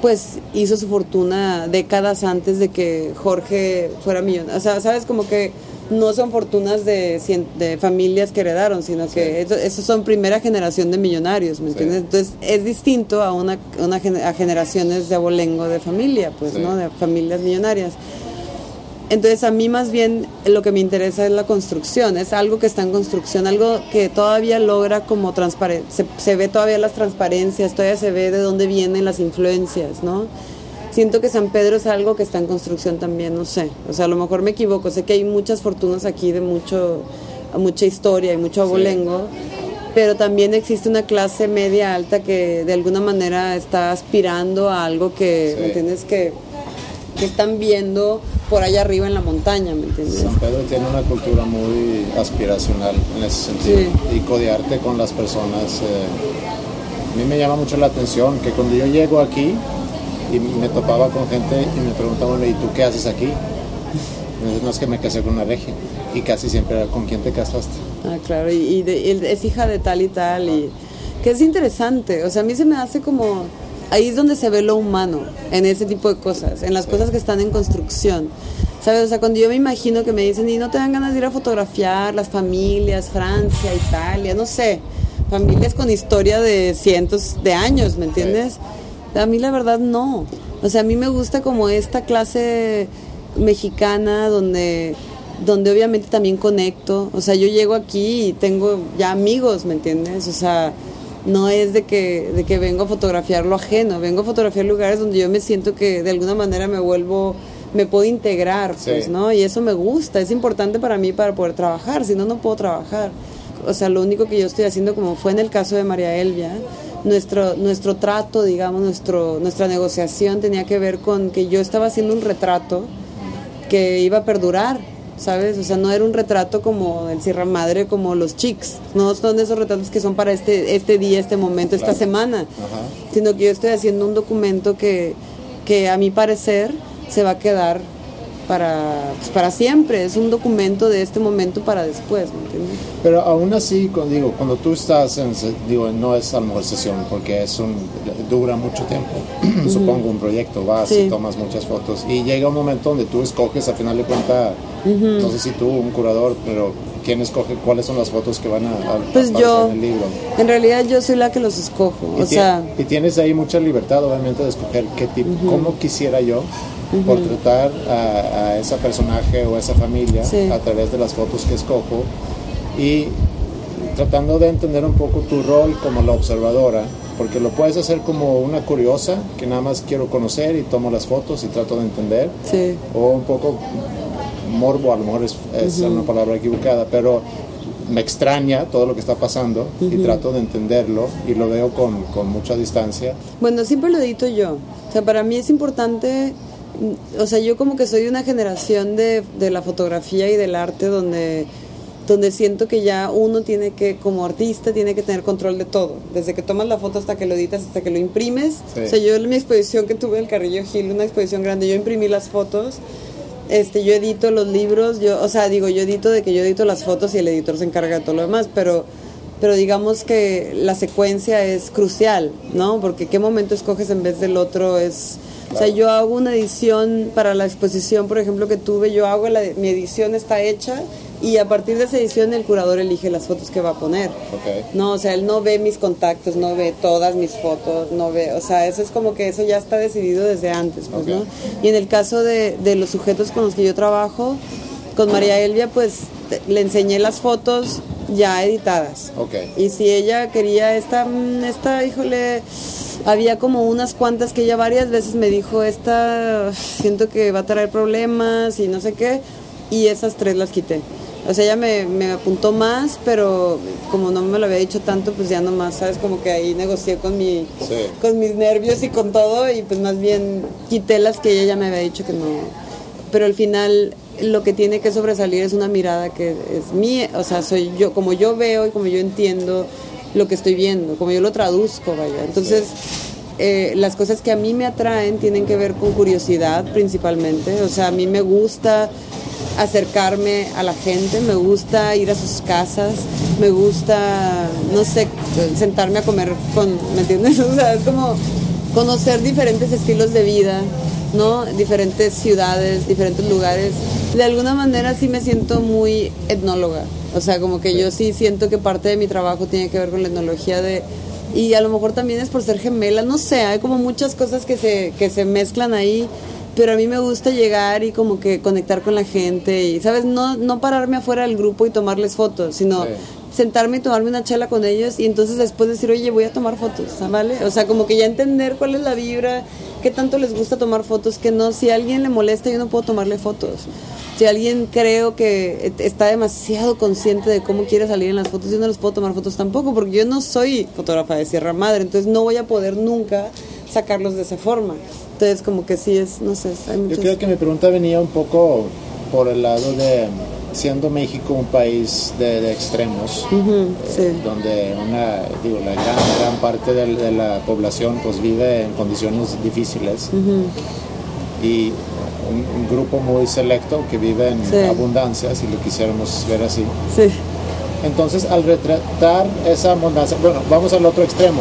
pues hizo su fortuna décadas antes de que Jorge fuera millonario. O sea, sabes, como que no son fortunas de, de familias que heredaron, sino que esos son primera generación de millonarios, ¿me entiendes? Entonces es distinto a una, una a generaciones de abolengo de familia, pues, ¿no? De familias millonarias. Entonces a mí más bien lo que me interesa es la construcción, es algo que está en construcción, algo que todavía logra como transparencia, se, se, ve todavía las transparencias, todavía se ve de dónde vienen las influencias, ¿no? Siento que San Pedro es algo que está en construcción también, no sé, o sea, a lo mejor me equivoco, sé que hay muchas fortunas aquí de mucho, mucha historia y mucho abolengo, sí. pero también existe una clase media alta que de alguna manera está aspirando a algo que, sí. ¿me entiendes? Que, que están viendo por allá arriba en la montaña, ¿me entiendes? San Pedro tiene una cultura muy aspiracional en ese sentido sí. y codearte con las personas. Eh, a mí me llama mucho la atención que cuando yo llego aquí y me topaba con gente y me preguntaban, ¿y tú qué haces aquí? No es que me casé con una regia y casi siempre era con quién te casaste. Ah, claro, y, de, y es hija de tal y tal, y que es interesante, o sea, a mí se me hace como ahí es donde se ve lo humano, en ese tipo de cosas, en las cosas que están en construcción. ¿Sabes? O sea, cuando yo me imagino que me dicen, y no te dan ganas de ir a fotografiar las familias, Francia, Italia, no sé, familias con historia de cientos de años, ¿me entiendes? A mí la verdad no. O sea, a mí me gusta como esta clase mexicana donde donde obviamente también conecto, o sea, yo llego aquí y tengo ya amigos, ¿me entiendes? O sea, no es de que, de que vengo a fotografiar lo ajeno, vengo a fotografiar lugares donde yo me siento que de alguna manera me vuelvo, me puedo integrar, pues, sí. ¿no? Y eso me gusta, es importante para mí para poder trabajar, si no, no puedo trabajar. O sea, lo único que yo estoy haciendo, como fue en el caso de María Elvia, nuestro, nuestro trato, digamos, nuestro, nuestra negociación tenía que ver con que yo estaba haciendo un retrato que iba a perdurar, ¿sabes? O sea, no era un retrato como el Sierra Madre, como los chicks, no son esos retratos que son para este, este día, este momento, claro. esta semana, Ajá. sino que yo estoy haciendo un documento que, que a mi parecer se va a quedar para, pues, para siempre, es un documento de este momento para después, ¿me entiendes? Pero aún así, cuando, digo, cuando tú estás en, digo, no es a lo mejor sesión, porque es un, dura mucho tiempo, uh -huh. supongo un proyecto, vas sí. y tomas muchas fotos, y llega un momento donde tú escoges, a final de cuentas, uh -huh. no sé si tú, un curador, pero ¿quién escoge cuáles son las fotos que van a, a pues yo, en el libro? En realidad yo soy la que los escojo, y o sea... Y tienes ahí mucha libertad, obviamente, de escoger qué tipo, uh -huh. cómo quisiera yo Uh -huh. por tratar a, a, ese personaje o a esa familia sí. a través de las fotos que escojo y tratando de entender un poco tu rol como la observadora, porque lo puedes hacer como una curiosa que nada más quiero conocer y tomo las fotos y trato de entender, sí. o un poco morbo, a lo mejor es, es uh -huh. una palabra equivocada, pero me extraña todo lo que está pasando uh -huh. y trato de entenderlo y lo veo con, con mucha distancia. Bueno, siempre lo edito yo. O sea, para mí es importante o sea, yo como que soy de una generación de, de, la fotografía y del arte donde, donde siento que ya uno tiene que, como artista, tiene que tener control de todo, desde que tomas la foto hasta que lo editas, hasta que lo imprimes. Sí. O sea, yo en mi exposición que tuve en el Carrillo Gil, una exposición grande, yo imprimí las fotos, este, yo edito los libros, yo, o sea, digo, yo edito de que yo edito las fotos y el editor se encarga de todo lo demás, pero pero digamos que la secuencia es crucial, ¿no? Porque qué momento escoges en vez del otro es o sea, yo hago una edición para la exposición, por ejemplo, que tuve, yo hago la, mi edición está hecha y a partir de esa edición el curador elige las fotos que va a poner. Okay. No, o sea, él no ve mis contactos, no ve todas mis fotos, no ve, o sea, eso es como que eso ya está decidido desde antes, pues, okay. ¿no? Y en el caso de, de los sujetos con los que yo trabajo, con María Elvia, pues le enseñé las fotos ya editadas. Okay. Y si ella quería esta, esta, híjole había como unas cuantas que ella varias veces me dijo, esta siento que va a traer problemas y no sé qué, y esas tres las quité. O sea, ella me, me, apuntó más, pero como no me lo había dicho tanto, pues ya nomás, ¿sabes? Como que ahí negocié con, mi, con mis nervios y con todo, y pues más bien quité las que ella ya me había dicho que no. Pero al final lo que tiene que sobresalir es una mirada que es mía, o sea, soy yo, como yo veo y como yo entiendo lo que estoy viendo, como yo lo traduzco, vaya. Entonces, eh, las cosas que a mí me atraen tienen que ver con curiosidad principalmente, o sea, a mí me gusta acercarme a la gente, me gusta ir a sus casas, me gusta, no sé, sentarme a comer con, ¿me entiendes? O sea, es como conocer diferentes estilos de vida, ¿no? Diferentes ciudades, diferentes lugares. De alguna manera sí me siento muy etnóloga, o sea, como que yo sí siento que parte de mi trabajo tiene que ver con la etnología de... Y a lo mejor también es por ser gemela, no sé, hay como muchas cosas que se, que se mezclan ahí pero a mí me gusta llegar y como que conectar con la gente y, ¿sabes? No, no pararme afuera del grupo y tomarles fotos, sino sentarme y tomarme una chela con ellos y entonces después decir, oye, voy a tomar fotos, ¿vale? O sea, como que ya entender cuál es la vibra, qué tanto les gusta tomar fotos, que no, si a alguien le molesta yo no puedo tomarle fotos. Si alguien creo que está demasiado consciente de cómo quiere salir en las fotos, yo no les puedo tomar fotos tampoco, porque yo no soy fotógrafa de Sierra Madre, entonces no voy a poder nunca sacarlos de esa forma. Entonces, como que sí es, no sé, hay Yo creo que mi pregunta venía un poco por el lado de, siendo México un país de, extremos, eh, donde una, digo, la gran, gran parte de, la población pues vive en condiciones difíciles y un, grupo muy selecto que vive en abundancia, si lo quisiéramos ver así. Sí. Entonces, al retratar esa abundancia, bueno, vamos al otro extremo,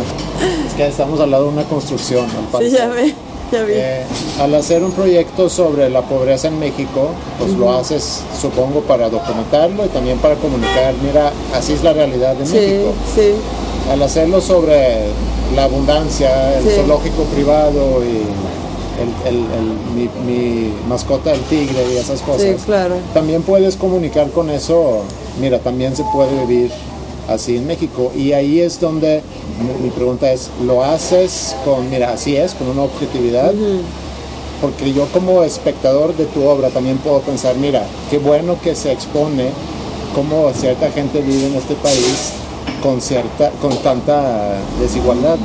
es que estamos al lado de una construcción. Sí, ya ve. Eh, al hacer un proyecto sobre la pobreza en México, pues lo haces, supongo, para documentarlo y también para comunicar, mira, así es la realidad de México. Sí. Al hacerlo sobre la abundancia, el zoológico privado y mi, mascota el tigre y esas cosas, claro. también puedes comunicar con eso, mira, también se puede vivir así en México. Y ahí es donde mi, pregunta es, ¿lo haces con, mira, así es, con una objetividad? Porque yo como espectador de tu obra también puedo pensar, mira, qué bueno que se expone cómo cierta gente vive en este país con, cierta, con tanta desigualdad.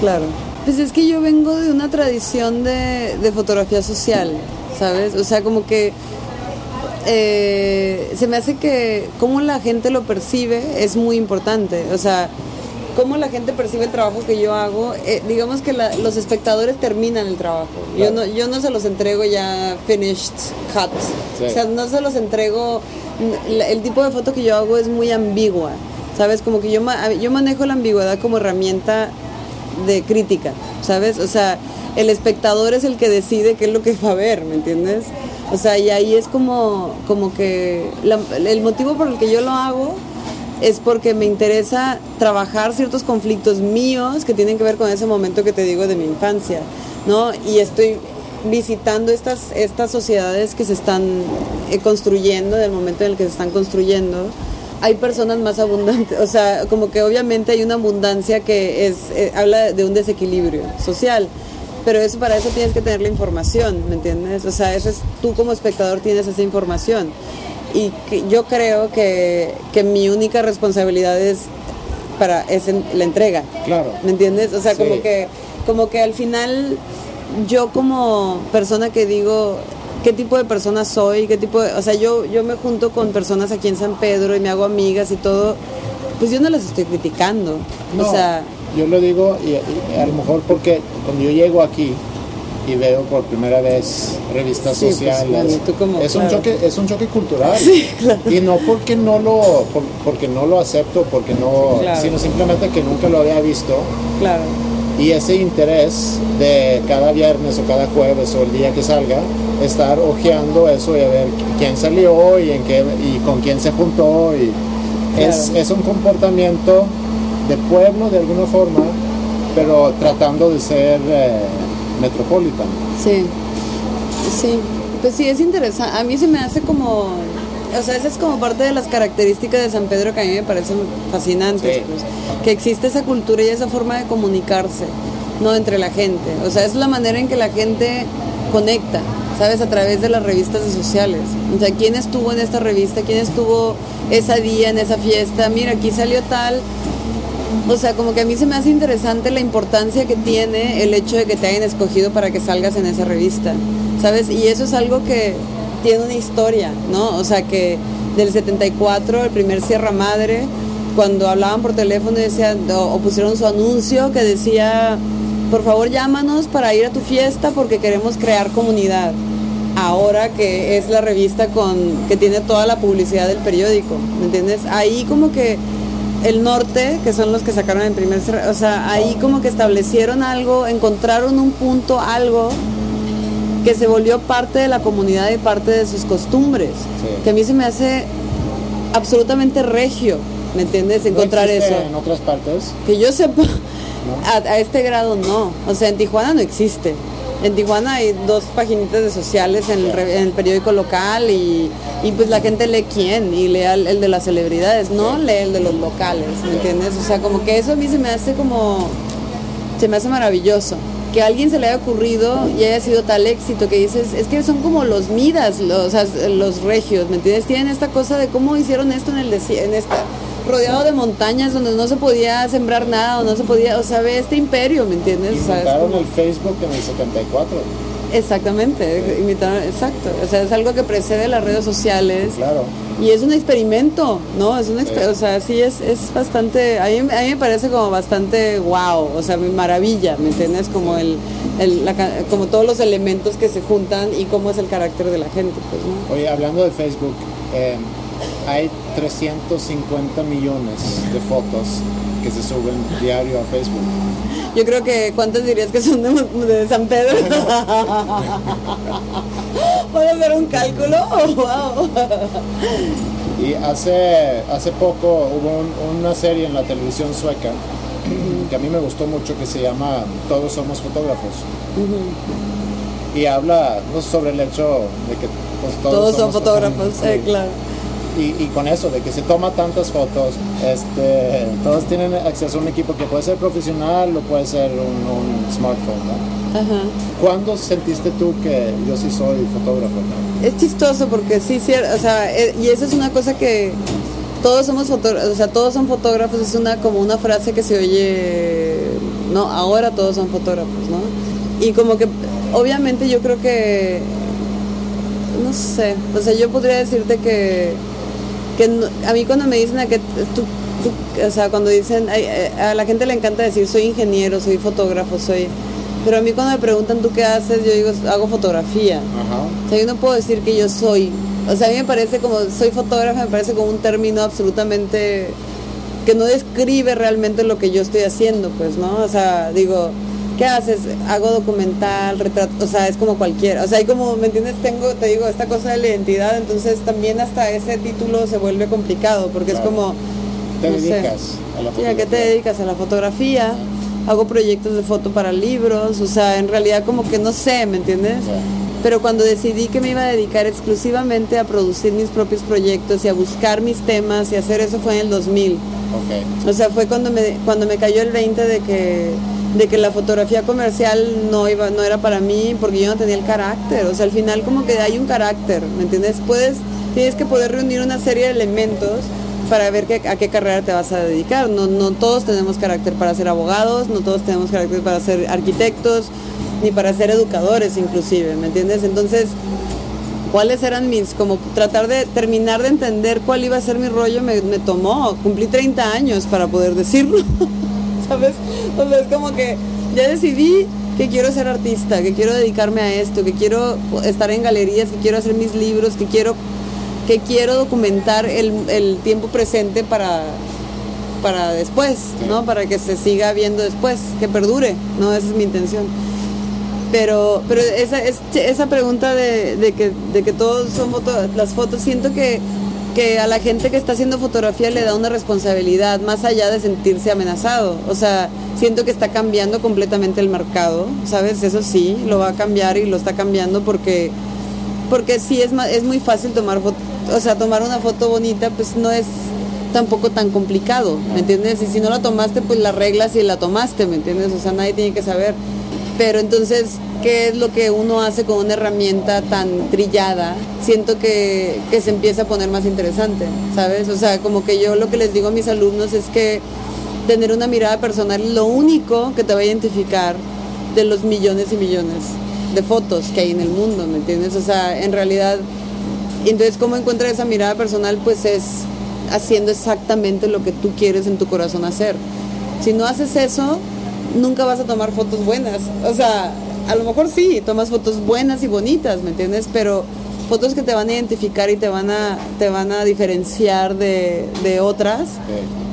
Claro. Pues es que yo vengo de una tradición de, de fotografía social, ¿sabes? O sea, como que eh, se me hace que cómo la gente lo percibe es muy importante. O sea, cómo la gente percibe el trabajo que yo hago. Eh, digamos que los espectadores terminan el trabajo. Yo, no, yo no se los entrego ya finished, cut. O sea, no se los entrego. El tipo de foto que yo hago es muy ambigua. ¿Sabes? Como que yo, yo manejo la ambigüedad como herramienta de crítica. ¿Sabes? O sea, el espectador es el que decide qué es lo que va a ver, ¿me entiendes? O sea, y ahí es como, como que el motivo por el que yo lo hago es porque me interesa trabajar ciertos conflictos míos que tienen que ver con ese momento que te digo de mi infancia, ¿no? Y estoy visitando estas, estas sociedades que se están eh, construyendo, en el momento en el que se están construyendo, hay personas más abundantes, o sea, como que obviamente hay una abundancia que es, eh, habla de un desequilibrio social pero eso para eso tienes que tener la información, ¿me entiendes? O sea, eso es, tú como espectador tienes esa información. Y yo creo que, que, mi única responsabilidad es, para, es la entrega. Claro. ¿Me entiendes? O sea, como, que, como que al final yo como persona que digo, qué tipo de persona soy, qué tipo de, o sea, yo, yo me junto con personas aquí en San Pedro y me hago amigas y todo, pues yo no las estoy criticando. O sea, yo lo digo y, a lo mejor porque cuando yo llego aquí y veo por primera vez revistas pues, sociales es un choque es un choque cultural. Y no porque no lo porque no lo acepto porque no sino simplemente que nunca lo había visto. Claro. Y ese interés de cada viernes o cada jueves o el día que salga estar hojeando eso y a ver quién salió y en qué y con quién se juntó y es, es un comportamiento de pueblo de alguna forma, pero tratando de ser eh, metropolitano. Sí, sí, pues sí, es interesante. A mí se me hace como, o sea, esa es como parte de las características de San Pedro que a mí me parecen fascinantes, Sí. pues, que existe esa cultura y esa forma de comunicarse, ¿no? Entre la gente. O sea, es la manera en que la gente conecta, ¿sabes? A través de las revistas sociales. O sea, ¿quién estuvo en esta revista? ¿Quién estuvo ese día en esa fiesta? Mira, aquí salió tal. O sea, como que a mí se me hace interesante la importancia que tiene el hecho de que te hayan escogido para que salgas en esa revista, ¿sabes? Y eso es algo que tiene una historia, ¿no? O sea, que del 74, el primer Sierra Madre, cuando hablaban por teléfono y decían, o, o pusieron su anuncio que decía, por favor llámanos para ir a tu fiesta porque queremos crear comunidad. Ahora que es la revista con que tiene toda la publicidad del periódico, ¿me entiendes? Ahí como que el norte, que son los que sacaron el primer, o sea, ahí como que establecieron algo, encontraron un punto, algo que se volvió parte de la comunidad y parte de sus costumbres, Sí. que a mí se me hace absolutamente regio, ¿me entiendes? ¿No Encontrar eso. en otras partes? Que yo sepa, a, a este grado no. O sea, en Tijuana no existe. En Tijuana hay dos paginitas de sociales en el, en el periódico local y, y pues la gente lee quién y lee el, el de las celebridades, no lee el de los locales, ¿me entiendes? O sea, como que eso a mí se me hace como, se me hace maravilloso. Que a alguien se le haya ocurrido y haya sido tal éxito que dices, es que son como los midas, los, los regios, ¿me entiendes? Tienen esta cosa de cómo hicieron esto en el en esta rodeado de montañas donde no se podía sembrar nada o no se podía, o sea, ve este imperio, ¿me entiendes? Inventaron el Facebook en el 74. Exactamente, imitaron- exacto. O sea, es algo que precede las redes sociales. Claro. Y es un experimento, ¿no? Es un exper- Sí. o sea, sí es, es bastante, a mí, a mí me parece como bastante wow, o sea, maravilla, ¿me entiendes? Como el, el- la como todos los elementos que se juntan y cómo es el carácter de la gente, pues, ¿no? Oye, hablando de Facebook, eh, hay 350 millones de fotos que se suben diario a Facebook. Yo creo que, ¿cuántas dirías que son de, de San Pedro? ¿Puedo hacer un cálculo? wow. Y hace, hace poco hubo un- una serie en la televisión sueca que a mí me gustó mucho que se llama Todos somos fotógrafos. Y habla no, sobre el hecho de que pues, todos, Todos son somos fotógrafos, sí. eh, claro. Y, y con eso, de que se toma tantas fotos, este, todos tienen acceso a un equipo que puede ser profesional o puede ser un, un smartphone. ¿no? Ajá. ¿Cuándo sentiste tú que yo sí soy fotógrafo? no? Es chistoso porque sí, cier- o sea, eh, y eso es una cosa que todos somos fotógrafos, o sea, todos son fotógrafos, es una como una frase que se oye, no, ahora todos son fotógrafos, ¿no? Y como que, obviamente yo creo que, no sé, o sea, yo podría decirte que, que no- a mí cuando me dicen a que tú, tú- o sea, cuando dicen, eh, a la gente le encanta decir soy ingeniero, soy fotógrafo, soy, pero a mí cuando me preguntan tú qué haces, yo digo hago fotografía. Ajá. O sea, yo no puedo decir que yo soy. O sea, a mí me parece como, soy fotógrafa, me parece como un término absolutamente que no describe realmente lo que yo estoy haciendo, pues, ¿no? O sea, digo, ¿qué haces? Hago documental, retrato, o sea, es como cualquiera. O sea, hay como, ¿me entiendes? Tengo, te digo, esta cosa de la identidad, entonces también hasta ese título se vuelve complicado, porque Claro. es como... ¿Te no sé. dedicas a la fotografía? ¿a qué te dedicas? A la fotografía. Hago proyectos de foto para libros, o sea, en realidad como que no sé, ¿me entiendes? Pero cuando decidí que me iba a dedicar exclusivamente a producir mis propios proyectos y a buscar mis temas y hacer eso fue en el 2000. Ok. O sea, fue cuando me, cuando me cayó el 20 de que, de que la fotografía comercial no, iba, no era para mí porque yo no tenía el carácter. O sea, al final como que hay un carácter, ¿me entiendes? Puedes, tienes que poder reunir una serie de elementos para ver qué- a qué carrera te vas a dedicar. No, no todos tenemos carácter para ser abogados, no todos tenemos carácter para ser arquitectos, ni para ser educadores inclusive, ¿me entiendes? Entonces, cuáles eran mis, como tratar de terminar de entender cuál iba a ser mi rollo me, tomó, cumplí 30 años para poder decirlo, ¿sabes? O es como que ya decidí que quiero ser artista, que quiero dedicarme a esto, que quiero estar en galerías, que quiero hacer mis libros, que quiero, que quiero documentar el, el tiempo presente para para después, ¿no? Para que se siga viendo después, que perdure, ¿no? Esa es mi intención. Pero, pero esa, es- esa pregunta de, que, de que todos son fotos, las fotos, siento que, que a la gente que está haciendo fotografía le da una responsabilidad más allá de sentirse amenazado. O sea, siento que está cambiando completamente el mercado, ¿sabes? Eso sí, lo va a cambiar y lo está cambiando porque, porque sí es, es muy fácil tomar fotos. o sea, tomar una foto bonita, pues no es tampoco tan complicado, ¿me entiendes? Y si no la tomaste, pues la reglas y la tomaste, ¿me entiendes? O sea, nadie tiene que saber. Pero entonces, ¿qué es lo que uno hace con una herramienta tan trillada? Siento que, que se empieza a poner más interesante, ¿sabes? O sea, como que yo lo que les digo a mis alumnos es que tener una mirada personal es lo único que te va a identificar de los millones y millones de fotos que hay en el mundo, ¿me entiendes? O sea, en realidad, entonces, ¿cómo encuentras esa mirada personal? Pues es haciendo exactamente lo que tú quieres en tu corazón hacer. Si no haces eso, nunca vas a tomar fotos buenas. O sea, a lo mejor sí, tomas fotos buenas y bonitas, ¿me entiendes? Pero fotos que te van a identificar y te van a, te van a diferenciar de, de otras,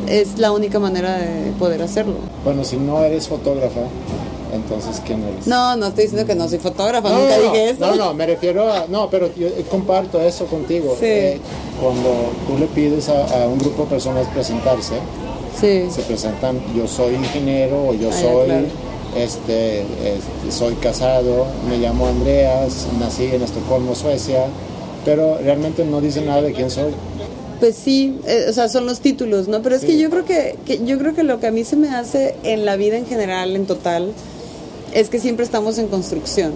es la única manera de poder hacerlo. Bueno, si no eres fotógrafa, entonces ¿quién eres? No, no estoy diciendo que no soy fotógrafa, nunca dije eso. No, no, me refiero a... No, pero yo comparto eso contigo. Sí. Eh, cuando tú le pides a, a un grupo de personas presentarse, Sí. se presentan yo soy ingeniero o yo Ah, soy claro. este, este, soy casado me llamo Andreas nací en Estocolmo Suecia pero realmente no dicen nada de quién soy Pues sí, eh, o sea, son los títulos, ¿no? Pero es que yo creo que, que yo creo que lo que a mí se me hace en la vida en general, en total, es que siempre estamos en construcción,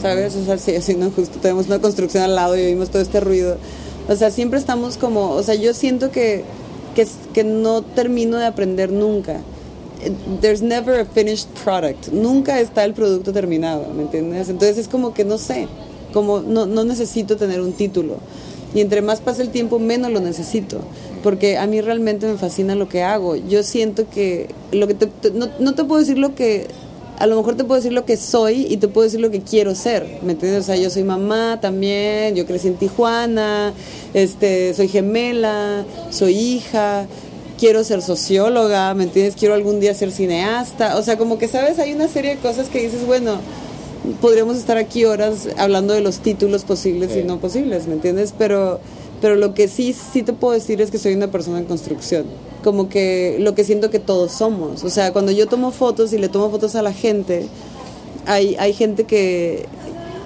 ¿sabes? O sea, sí, sí, no, justo tenemos una construcción al lado y oímos todo este ruido. O sea, siempre estamos como, o sea, yo siento que, que, que no termino de aprender nunca. Eh, There's never a finished product. Nunca está el producto terminado, ¿me entiendes? Entonces es como que no sé, como no, no necesito tener un título. Y entre más pasa el tiempo, menos lo necesito. Porque a mí realmente me fascina lo que hago. Yo siento que, lo que te- no, no te puedo decir lo que, a lo mejor te puedo decir lo que soy y te puedo decir lo que quiero ser. ¿Me entiendes? O sea, yo soy mamá también, yo crecí en Tijuana, este, soy gemela, soy hija, quiero ser socióloga, ¿me entiendes? Quiero algún día ser cineasta. O sea, como que, ¿sabes? Hay una serie de cosas que dices, bueno, podríamos estar aquí horas hablando de los títulos posibles Sí. y no posibles, ¿me entiendes? Pero, pero lo que sí, sí te puedo decir es que soy una persona en construcción. Como que lo que siento que todos somos. O sea, cuando yo tomo fotos y le tomo fotos a la gente, hay, hay gente que,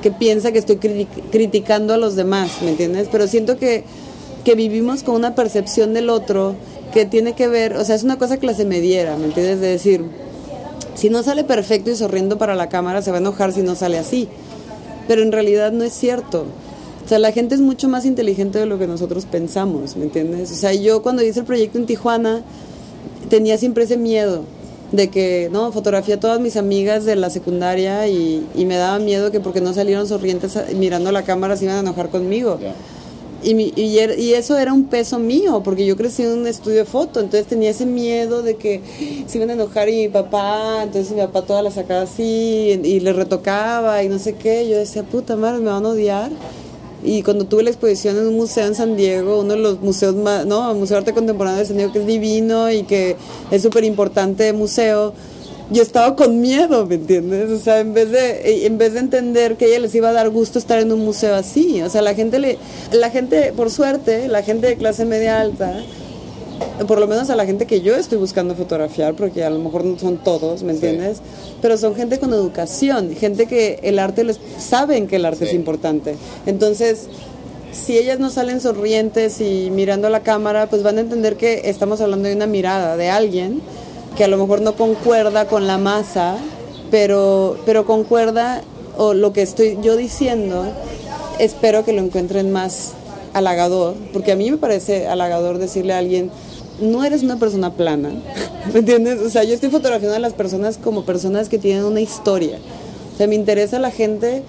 que piensa que estoy criti- criticando a los demás, ¿me entiendes? Pero siento que, que vivimos con una percepción del otro que tiene que ver, o sea, es una cosa clase mediera, ¿me entiendes? De decir, si no sale perfecto y sonriendo para la cámara, se va a enojar si no sale así. Pero en realidad no es cierto. O sea, la gente es mucho más inteligente de lo que nosotros pensamos, ¿me entiendes? O sea, yo cuando hice el proyecto en Tijuana tenía siempre ese miedo de que, no, fotografía a todas mis amigas de la secundaria y, y me daba miedo que porque no salieron sonrientes mirando la cámara se iban a enojar conmigo. Ya. Y, mi- y, er- y eso era un peso mío, porque yo crecí en un estudio de foto, entonces tenía ese miedo de que se iban a enojar y mi papá, entonces mi papá toda la sacaba así y, y le retocaba y no sé qué. Yo decía, puta madre, me van a odiar. Y cuando tuve la exposición en un museo en San Diego, uno de los museos más, ¿no? Museo de Arte Contemporáneo de San Diego, que es divino y que es súper importante museo, yo estaba con miedo, ¿me entiendes? O sea, en vez de en vez de entender que ella les iba a dar gusto estar en un museo así, o sea, la gente le la gente por suerte, la gente de clase media alta por lo menos a la gente que yo estoy buscando fotografiar, porque a lo mejor no son todos, ¿me entiendes? Pero son gente con educación, gente que el arte les saben que el arte es Sí. importante. Entonces, si ellas no salen sonrientes y mirando a la cámara, pues van a entender que estamos hablando de una mirada de alguien que a lo mejor no concuerda con la masa, pero, pero concuerda o lo que estoy yo diciendo, espero que lo encuentren más halagador, porque a mí me parece halagador decirle a alguien, no eres una persona plana, ¿me entiendes? O sea, yo estoy fotografiando a las personas como personas que tienen una historia. O sea, me interesa la gente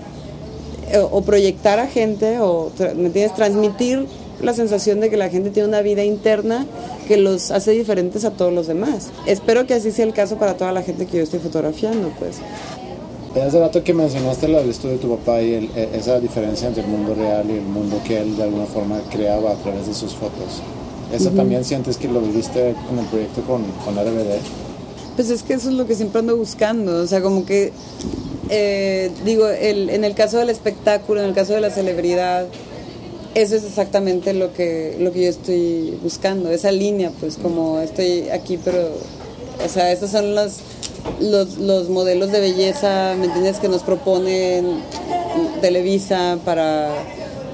eh, o proyectar a gente o, ¿me entiendes? Transmitir la sensación de que la gente tiene una vida interna que los hace diferentes a todos los demás. Espero que así sea el caso para toda la gente que yo estoy fotografiando, pues. Hace rato que mencionaste del estudio de tu papá y el- e- esa diferencia entre el mundo real y el mundo que él de alguna forma creaba a través de sus fotos. ¿Eso también sientes que lo viviste en el proyecto con, con RBD? Pues es que eso es lo que siempre ando buscando, o sea, como que, eh, digo, el, en el caso del espectáculo, en el caso de la celebridad, eso es exactamente lo que, lo que yo estoy buscando, esa línea, pues como estoy aquí, pero, o sea, estos son los, los, los modelos de belleza, ¿me entiendes?, que nos proponen Televisa para,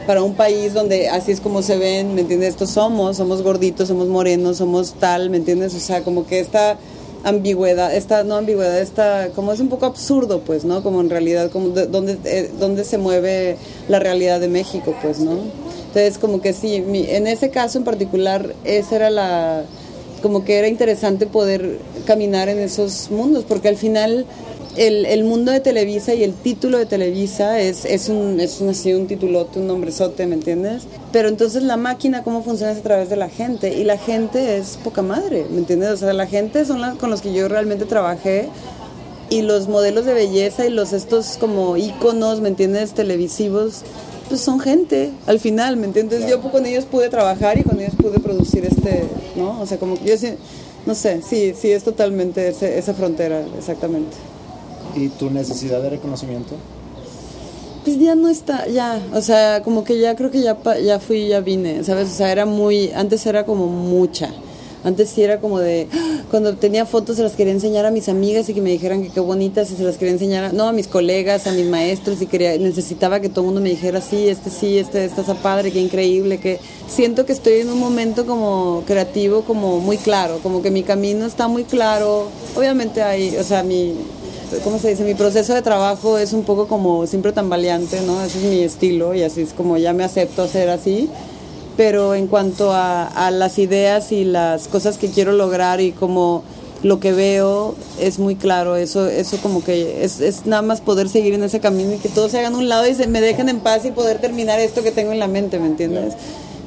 para un país donde así es como se ven, ¿me entiendes? Estos somos, somos gorditos, somos morenos, somos tal, ¿me entiendes? O sea, como que esta ambigüedad, esta, no ambigüedad, esta, como es un poco absurdo, pues, ¿no? Como en realidad, como de, donde, eh, se mueve la realidad de México, pues, ¿no? Entonces, como que sí, en ese caso en particular, esa era la, como que era interesante poder caminar en esos mundos, porque al final el, el, mundo de Televisa y el título de Televisa es, es, un, es un, así, un titulote, un nombrezote, ¿me entiendes? Pero entonces la máquina, ¿cómo funciona? Es a través de la gente. Y la gente es poca madre, ¿me entiendes? O sea, la gente son las con los que yo realmente trabajé. Y los modelos de belleza y los estos como íconos, ¿me entiendes? Televisivos, pues son gente, al final, ¿me entiendes? Yo con ellos pude trabajar y con ellos pude producir este, ¿no? O sea, como yo no sé, sí, sí, es totalmente esa frontera, exactamente y tu necesidad de reconocimiento? Pues ya no está, ya, o sea, como que ya creo que ya, ya fui, ya vine, ¿sabes? O sea, era muy, antes era como mucha. Antes sí era como de, cuando tenía fotos se las quería enseñar a mis amigas y que me dijeran que qué bonitas y se las quería enseñar, a, no, a mis colegas, a mis maestros y quería, necesitaba que todo el mundo me dijera, sí, este sí, este, esta está padre, qué increíble, que siento que estoy en un momento como creativo, como muy claro, como que mi camino está muy claro, obviamente hay, o sea, mi, ¿cómo se dice? Mi proceso de trabajo es un poco como siempre tambaleante, ¿no? Ese es mi estilo y así es como ya me acepto ser así. Pero en cuanto a, las ideas y las cosas que quiero lograr y como lo que veo es muy claro, eso, eso como que es, es nada más poder seguir en ese camino y que todos se hagan un lado y se me dejen en paz y poder terminar esto que tengo en la mente, ¿me entiendes?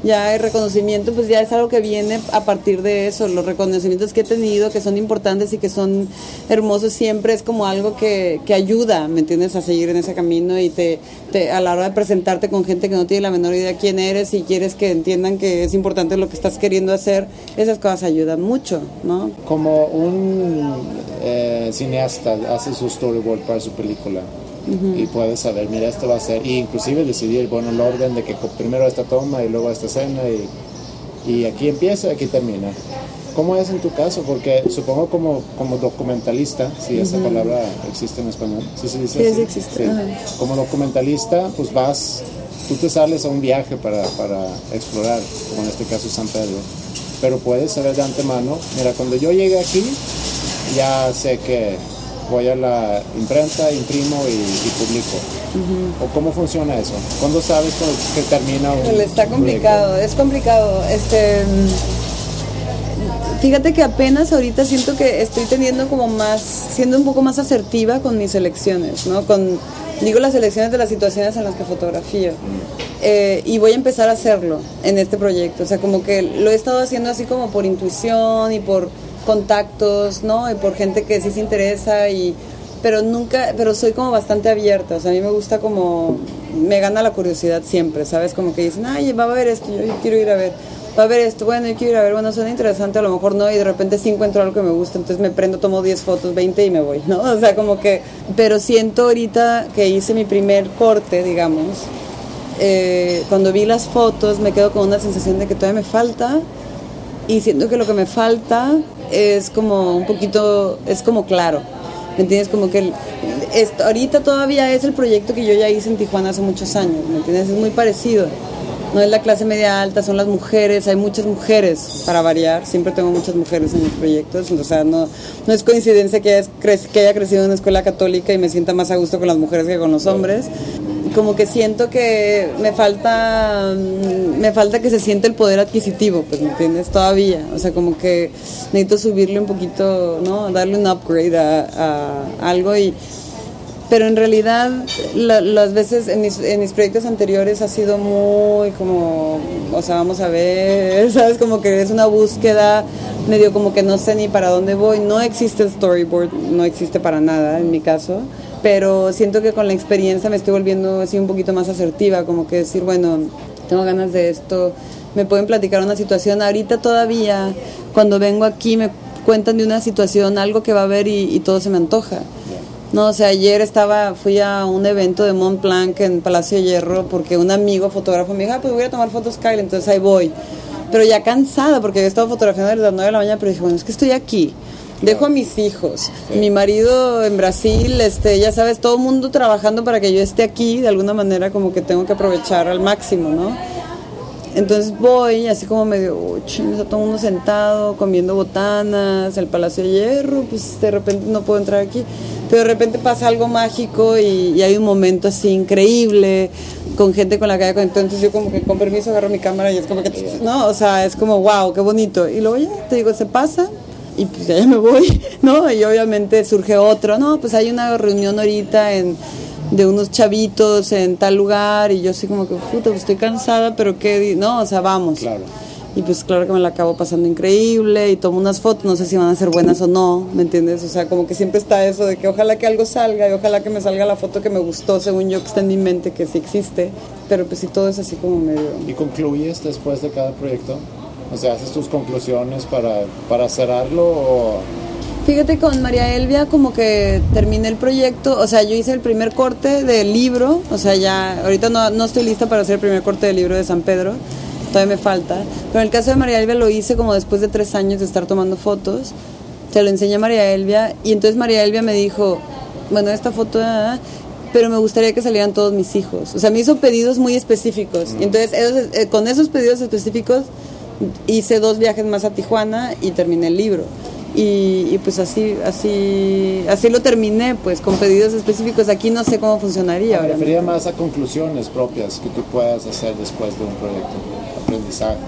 Ya el reconocimiento pues ya es algo que viene a partir de eso, los reconocimientos que he tenido, que son importantes y que son hermosos, siempre es como algo que, que ayuda, ¿me entiendes?, a seguir en ese camino y te, a la hora de presentarte con gente que no tiene la menor idea quién eres y quieres que entiendan que es importante lo que estás queriendo hacer, esas cosas ayudan mucho, ¿no? Como un eh, cineasta hace su storyboard para su película, y puedes saber, mira, esto va a ser, y inclusive decidir, bueno, el orden de que primero esta toma y luego esta escena y, y aquí empieza y aquí termina. ¿Cómo es en tu caso? Porque supongo como, como documentalista, si esa palabra existe en español, sí, sí, dice sí, existe. Como documentalista, pues vas, tú te sales a un viaje para, para explorar, como en este caso San Pedro, pero puedes saber de antemano, mira, cuando yo llegue aquí, ya sé que voy a la imprenta, imprimo y, publico. ¿O cómo funciona eso? ¿Cuándo sabes que termina un Está complicado, es complicado. Este, fíjate que apenas ahorita siento que estoy teniendo como más, siendo un poco más asertiva con mis elecciones, ¿no? Con, digo las elecciones de las situaciones en las que fotografío. Eh, y voy a empezar a hacerlo en este proyecto. O sea, como que lo he estado haciendo así como por intuición y por contactos, ¿no? Y por gente que sí se interesa y pero nunca, pero soy como bastante abierta, o sea, a mí me gusta como, me gana la curiosidad siempre, ¿sabes? Como que dicen, ay, va a haber esto, yo, quiero ir a ver, va a haber esto, bueno, yo quiero ir a ver, bueno, suena interesante, a lo mejor no, y de repente sí encuentro algo que me gusta, entonces me prendo, tomo 10 fotos, 20 y me voy, ¿no? O sea, como que, pero siento ahorita que hice mi primer corte, digamos, eh, cuando vi las fotos me quedo con una sensación de que todavía me falta, y siento que lo que me falta es como un poquito, es como claro, ¿me entiendes? Como que ahorita todavía es el proyecto que yo ya hice en Tijuana hace muchos años, ¿me entiendes? Es muy parecido. No es la clase media alta, son las mujeres, hay muchas mujeres para variar, siempre tengo muchas mujeres en mis proyectos, o sea, no, no es coincidencia que haya crecido en una escuela católica y me sienta más a gusto con las mujeres que con los hombres como que siento que me falta me falta que se siente el poder adquisitivo pues me entiendes todavía o sea como que necesito subirle un poquito no darle un upgrade a, algo y pero en realidad las veces en mis, en mis proyectos anteriores ha sido muy como o sea vamos a ver sabes como que es una búsqueda medio como que no sé ni para dónde voy no existe el storyboard no existe para nada en mi caso pero siento que con la experiencia me estoy volviendo así un poquito más asertiva, como que decir, bueno, tengo ganas de esto, me pueden platicar una situación, ahorita todavía, cuando vengo aquí me cuentan de una situación, algo que va a haber y, todo se me antoja. No, o sea, ayer estaba, fui a un evento de Mont Blanc en Palacio de Hierro porque un amigo fotógrafo me dijo, ah, pues voy a tomar fotos Kyle, entonces ahí voy. Pero ya cansada porque he estado fotografiando desde las 9 de la mañana, pero dije, bueno, es que estoy aquí Dejo a mis hijos, mi marido en Brasil, este, ya sabes, todo el mundo trabajando para que yo esté aquí, de alguna manera como que tengo que aprovechar al máximo, ¿no? Entonces voy, así como medio, oh, está todo el mundo sentado, comiendo botanas, el Palacio de Hierro, pues de repente no puedo entrar aquí. Pero de repente pasa algo mágico y, hay un momento así increíble con gente con la que. Entonces yo como que con permiso agarro mi cámara y es como que, no, o sea, es como, wow, qué bonito. Y luego ya, te digo, se pasa y pues ya me voy, ¿no? Y obviamente surge otro, no, pues hay una reunión ahorita en de unos chavitos en tal lugar y yo así como que, puta, pues estoy cansada, pero qué, no, o sea, vamos. Claro. Y pues claro que me la acabo pasando increíble y tomo unas fotos, no sé si van a ser buenas o no, ¿me entiendes? O sea, como que siempre está eso de que ojalá que algo salga y ojalá que me salga la foto que me gustó, según yo que está en mi mente, que sí existe, pero pues sí todo es así como medio... ¿Y concluyes después de cada proyecto? O sea, ¿haces tus conclusiones para, para cerrarlo o Fíjate, con María Elvia como que terminé el proyecto, o sea, yo hice el primer corte del libro, o sea, ya, ahorita no, no estoy lista para hacer el primer corte del libro de San Pedro, todavía me falta, pero en el caso de María Elvia lo hice como después de tres años de estar tomando fotos, se lo enseñé a María Elvia y entonces María Elvia me dijo, bueno, esta foto, ah, pero me gustaría que salieran todos mis hijos, o sea, me hizo pedidos muy específicos, y entonces eh, con esos pedidos específicos hice dos viajes más a Tijuana y terminé el libro. Y, pues así así así lo terminé pues con pedidos específicos. Aquí no sé cómo funcionaría me refería más a conclusiones propias que tú puedas hacer después de un proyecto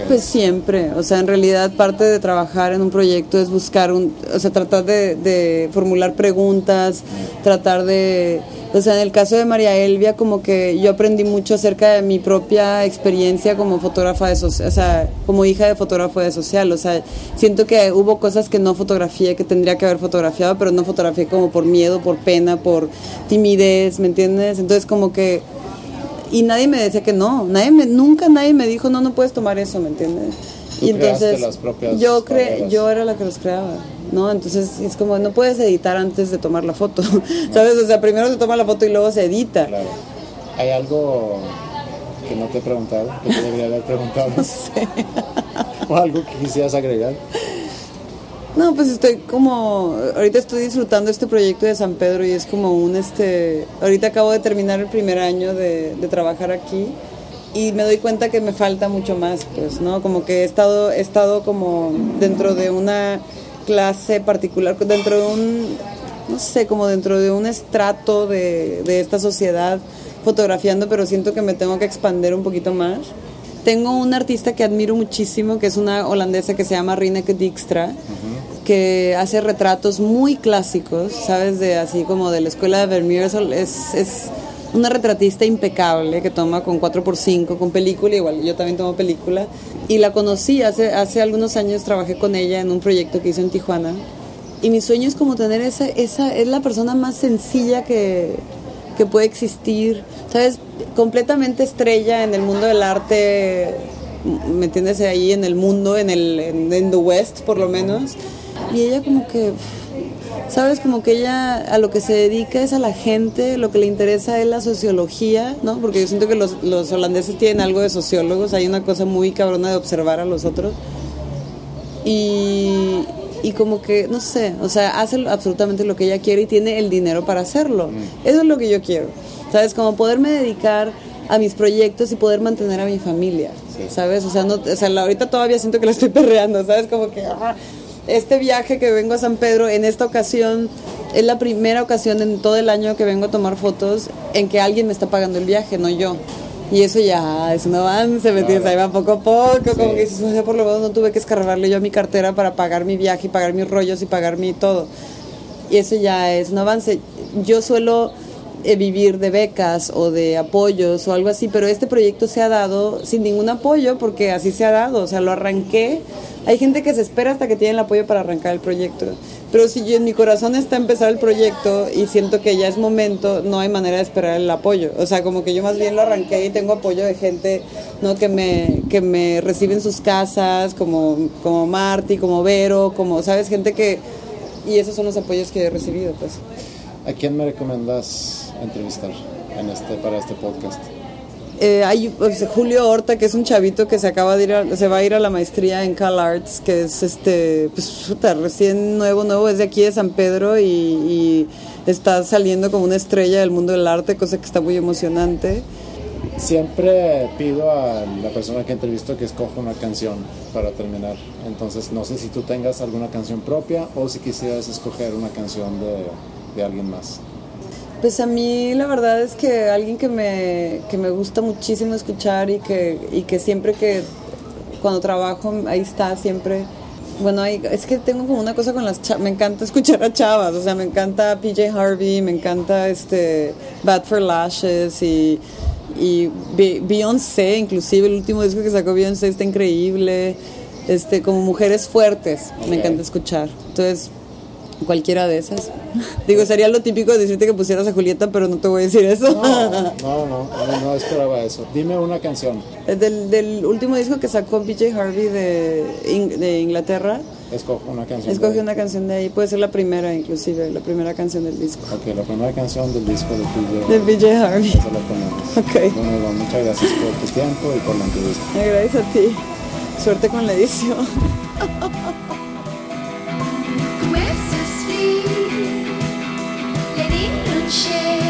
pues siempre o sea en realidad parte de trabajar en un proyecto es buscar un o sea tratar de, de formular preguntas tratar de o sea, en el caso de María Elvia, como que yo aprendí mucho acerca de mi propia experiencia como fotógrafa de social, o sea, como hija de fotógrafo de social. O sea, siento que hubo cosas que no fotografié, que tendría que haber fotografiado, pero no fotografié como por miedo, por pena, por timidez, ¿me entiendes? Entonces, como que. Y nadie me decía que no, nadie me, nunca nadie me dijo, no, no puedes tomar eso, ¿me entiendes? y entonces yo cre yo era la que los creaba. ¿no? Entonces es como, no puedes editar antes de tomar la foto, ¿sabes? O sea, primero se toma la foto y luego se edita. Claro. ¿Hay algo que no te he preguntado, que te debería haber preguntado? No sé. ¿O algo que quisieras agregar? No, pues estoy como, ahorita estoy disfrutando este proyecto de San Pedro y es como un, este, ahorita acabo de terminar el primer año de, trabajar aquí y me doy cuenta que me falta mucho más, pues, ¿no? Como que he estado, he estado como dentro de una clase particular, dentro de un, no sé, como dentro de un estrato de, de esta sociedad fotografiando, pero siento que me tengo que expandir un poquito más. Tengo una artista que admiro muchísimo, que es una holandesa que se llama Rineke Dijkstra, que hace retratos muy clásicos, ¿sabes? De así como de la escuela de Vermeer. Es, es una retratista impecable que toma con 4x5, con película, igual yo también tomo película. Y la conocí hace, hace algunos años, trabajé con ella en un proyecto que hizo en Tijuana. Y mi sueño es como tener esa, esa es la persona más sencilla que, que puede existir, ¿sabes? Completamente estrella en el mundo del arte, ¿me entiendes? Ahí en el mundo, en el en, en The West por lo menos. Y ella como que sabes, como que ella a lo que se dedica es a la gente, lo que le interesa es la sociología, ¿no? Porque yo siento que los, los holandeses tienen algo de sociólogos, hay una cosa muy cabrona de observar a los otros. Y, y como que, no sé, o sea, hace absolutamente lo que ella quiere y tiene el dinero para hacerlo. Mm. Eso es lo que yo quiero, ¿sabes? Como poderme dedicar a mis proyectos y poder mantener a mi familia, ¿sabes? O sea, no, o sea, ahorita todavía siento que la estoy perreando, ¿sabes? Como que... Ah, este viaje que vengo a San Pedro, en esta ocasión, es la primera ocasión en todo el año que vengo a tomar fotos en que alguien me está pagando el viaje, no yo. Y eso ya es un avance, ¿me entiendes? Ahí va poco a poco, como que dices, por lo menos no tuve que escarbarle yo a mi cartera para pagar mi viaje y pagar mis rollos y pagar mi todo. Y eso ya es un avance. Yo suelo vivir de becas o de apoyos o algo así, pero este proyecto se ha dado sin ningún apoyo porque así se ha dado, o sea, lo arranqué hay gente que se espera hasta que tiene el apoyo para arrancar el proyecto. Pero si yo, en mi corazón está empezar el proyecto y siento que ya es momento, no hay manera de esperar el apoyo. O sea, como que yo más bien lo arranqué y tengo apoyo de gente ¿no? que, me, que me recibe en sus casas, como, como Marty, como Vero, como, ¿sabes? Gente que... Y esos son los apoyos que he recibido, pues. ¿A quién me recomiendas entrevistar en este, para este podcast? Eh, hay pues, Julio Horta, que es un chavito que se acaba de ir, a- se va a ir a la maestría en Cal Arts, que es este, pues, recién nuevo, nuevo, es de aquí de San Pedro y, y está saliendo como una estrella del mundo del arte, cosa que está muy emocionante. Siempre pido a la persona que entrevisto que escoja una canción para terminar. Entonces, no sé si tú tengas alguna canción propia o si quisieras escoger una canción de, de alguien más. Pues a mí la verdad es que alguien que me, que me gusta muchísimo escuchar y que, y que siempre que cuando trabajo ahí está siempre. Bueno, hay- es que tengo como una cosa con las chavas, me encanta escuchar a chavas, o sea, me encanta PJ Harvey, me encanta este Bad for Lashes y, y Be- Beyoncé, inclusive el último disco que sacó Beyoncé está increíble, este, como mujeres fuertes, me encanta escuchar. Entonces, Cualquiera de esas. Digo, sería lo típico de decirte que pusieras a Julieta, pero no te voy a decir eso. No, no, no, no, no esperaba eso. Dime una canción. Del, del último disco que sacó PJ Harvey de, In- de Inglaterra, Escoge una canción. escogí de- una canción de ahí. Puede ser la primera, inclusive, la primera canción del disco. Ok, la primera canción del disco de PJ. De PJ Harvey. Esa la ponemos. Ok. Bueno, Iván, muchas gracias por tu tiempo y por la entrevista. Gracias a ti. Suerte con la edición. shade.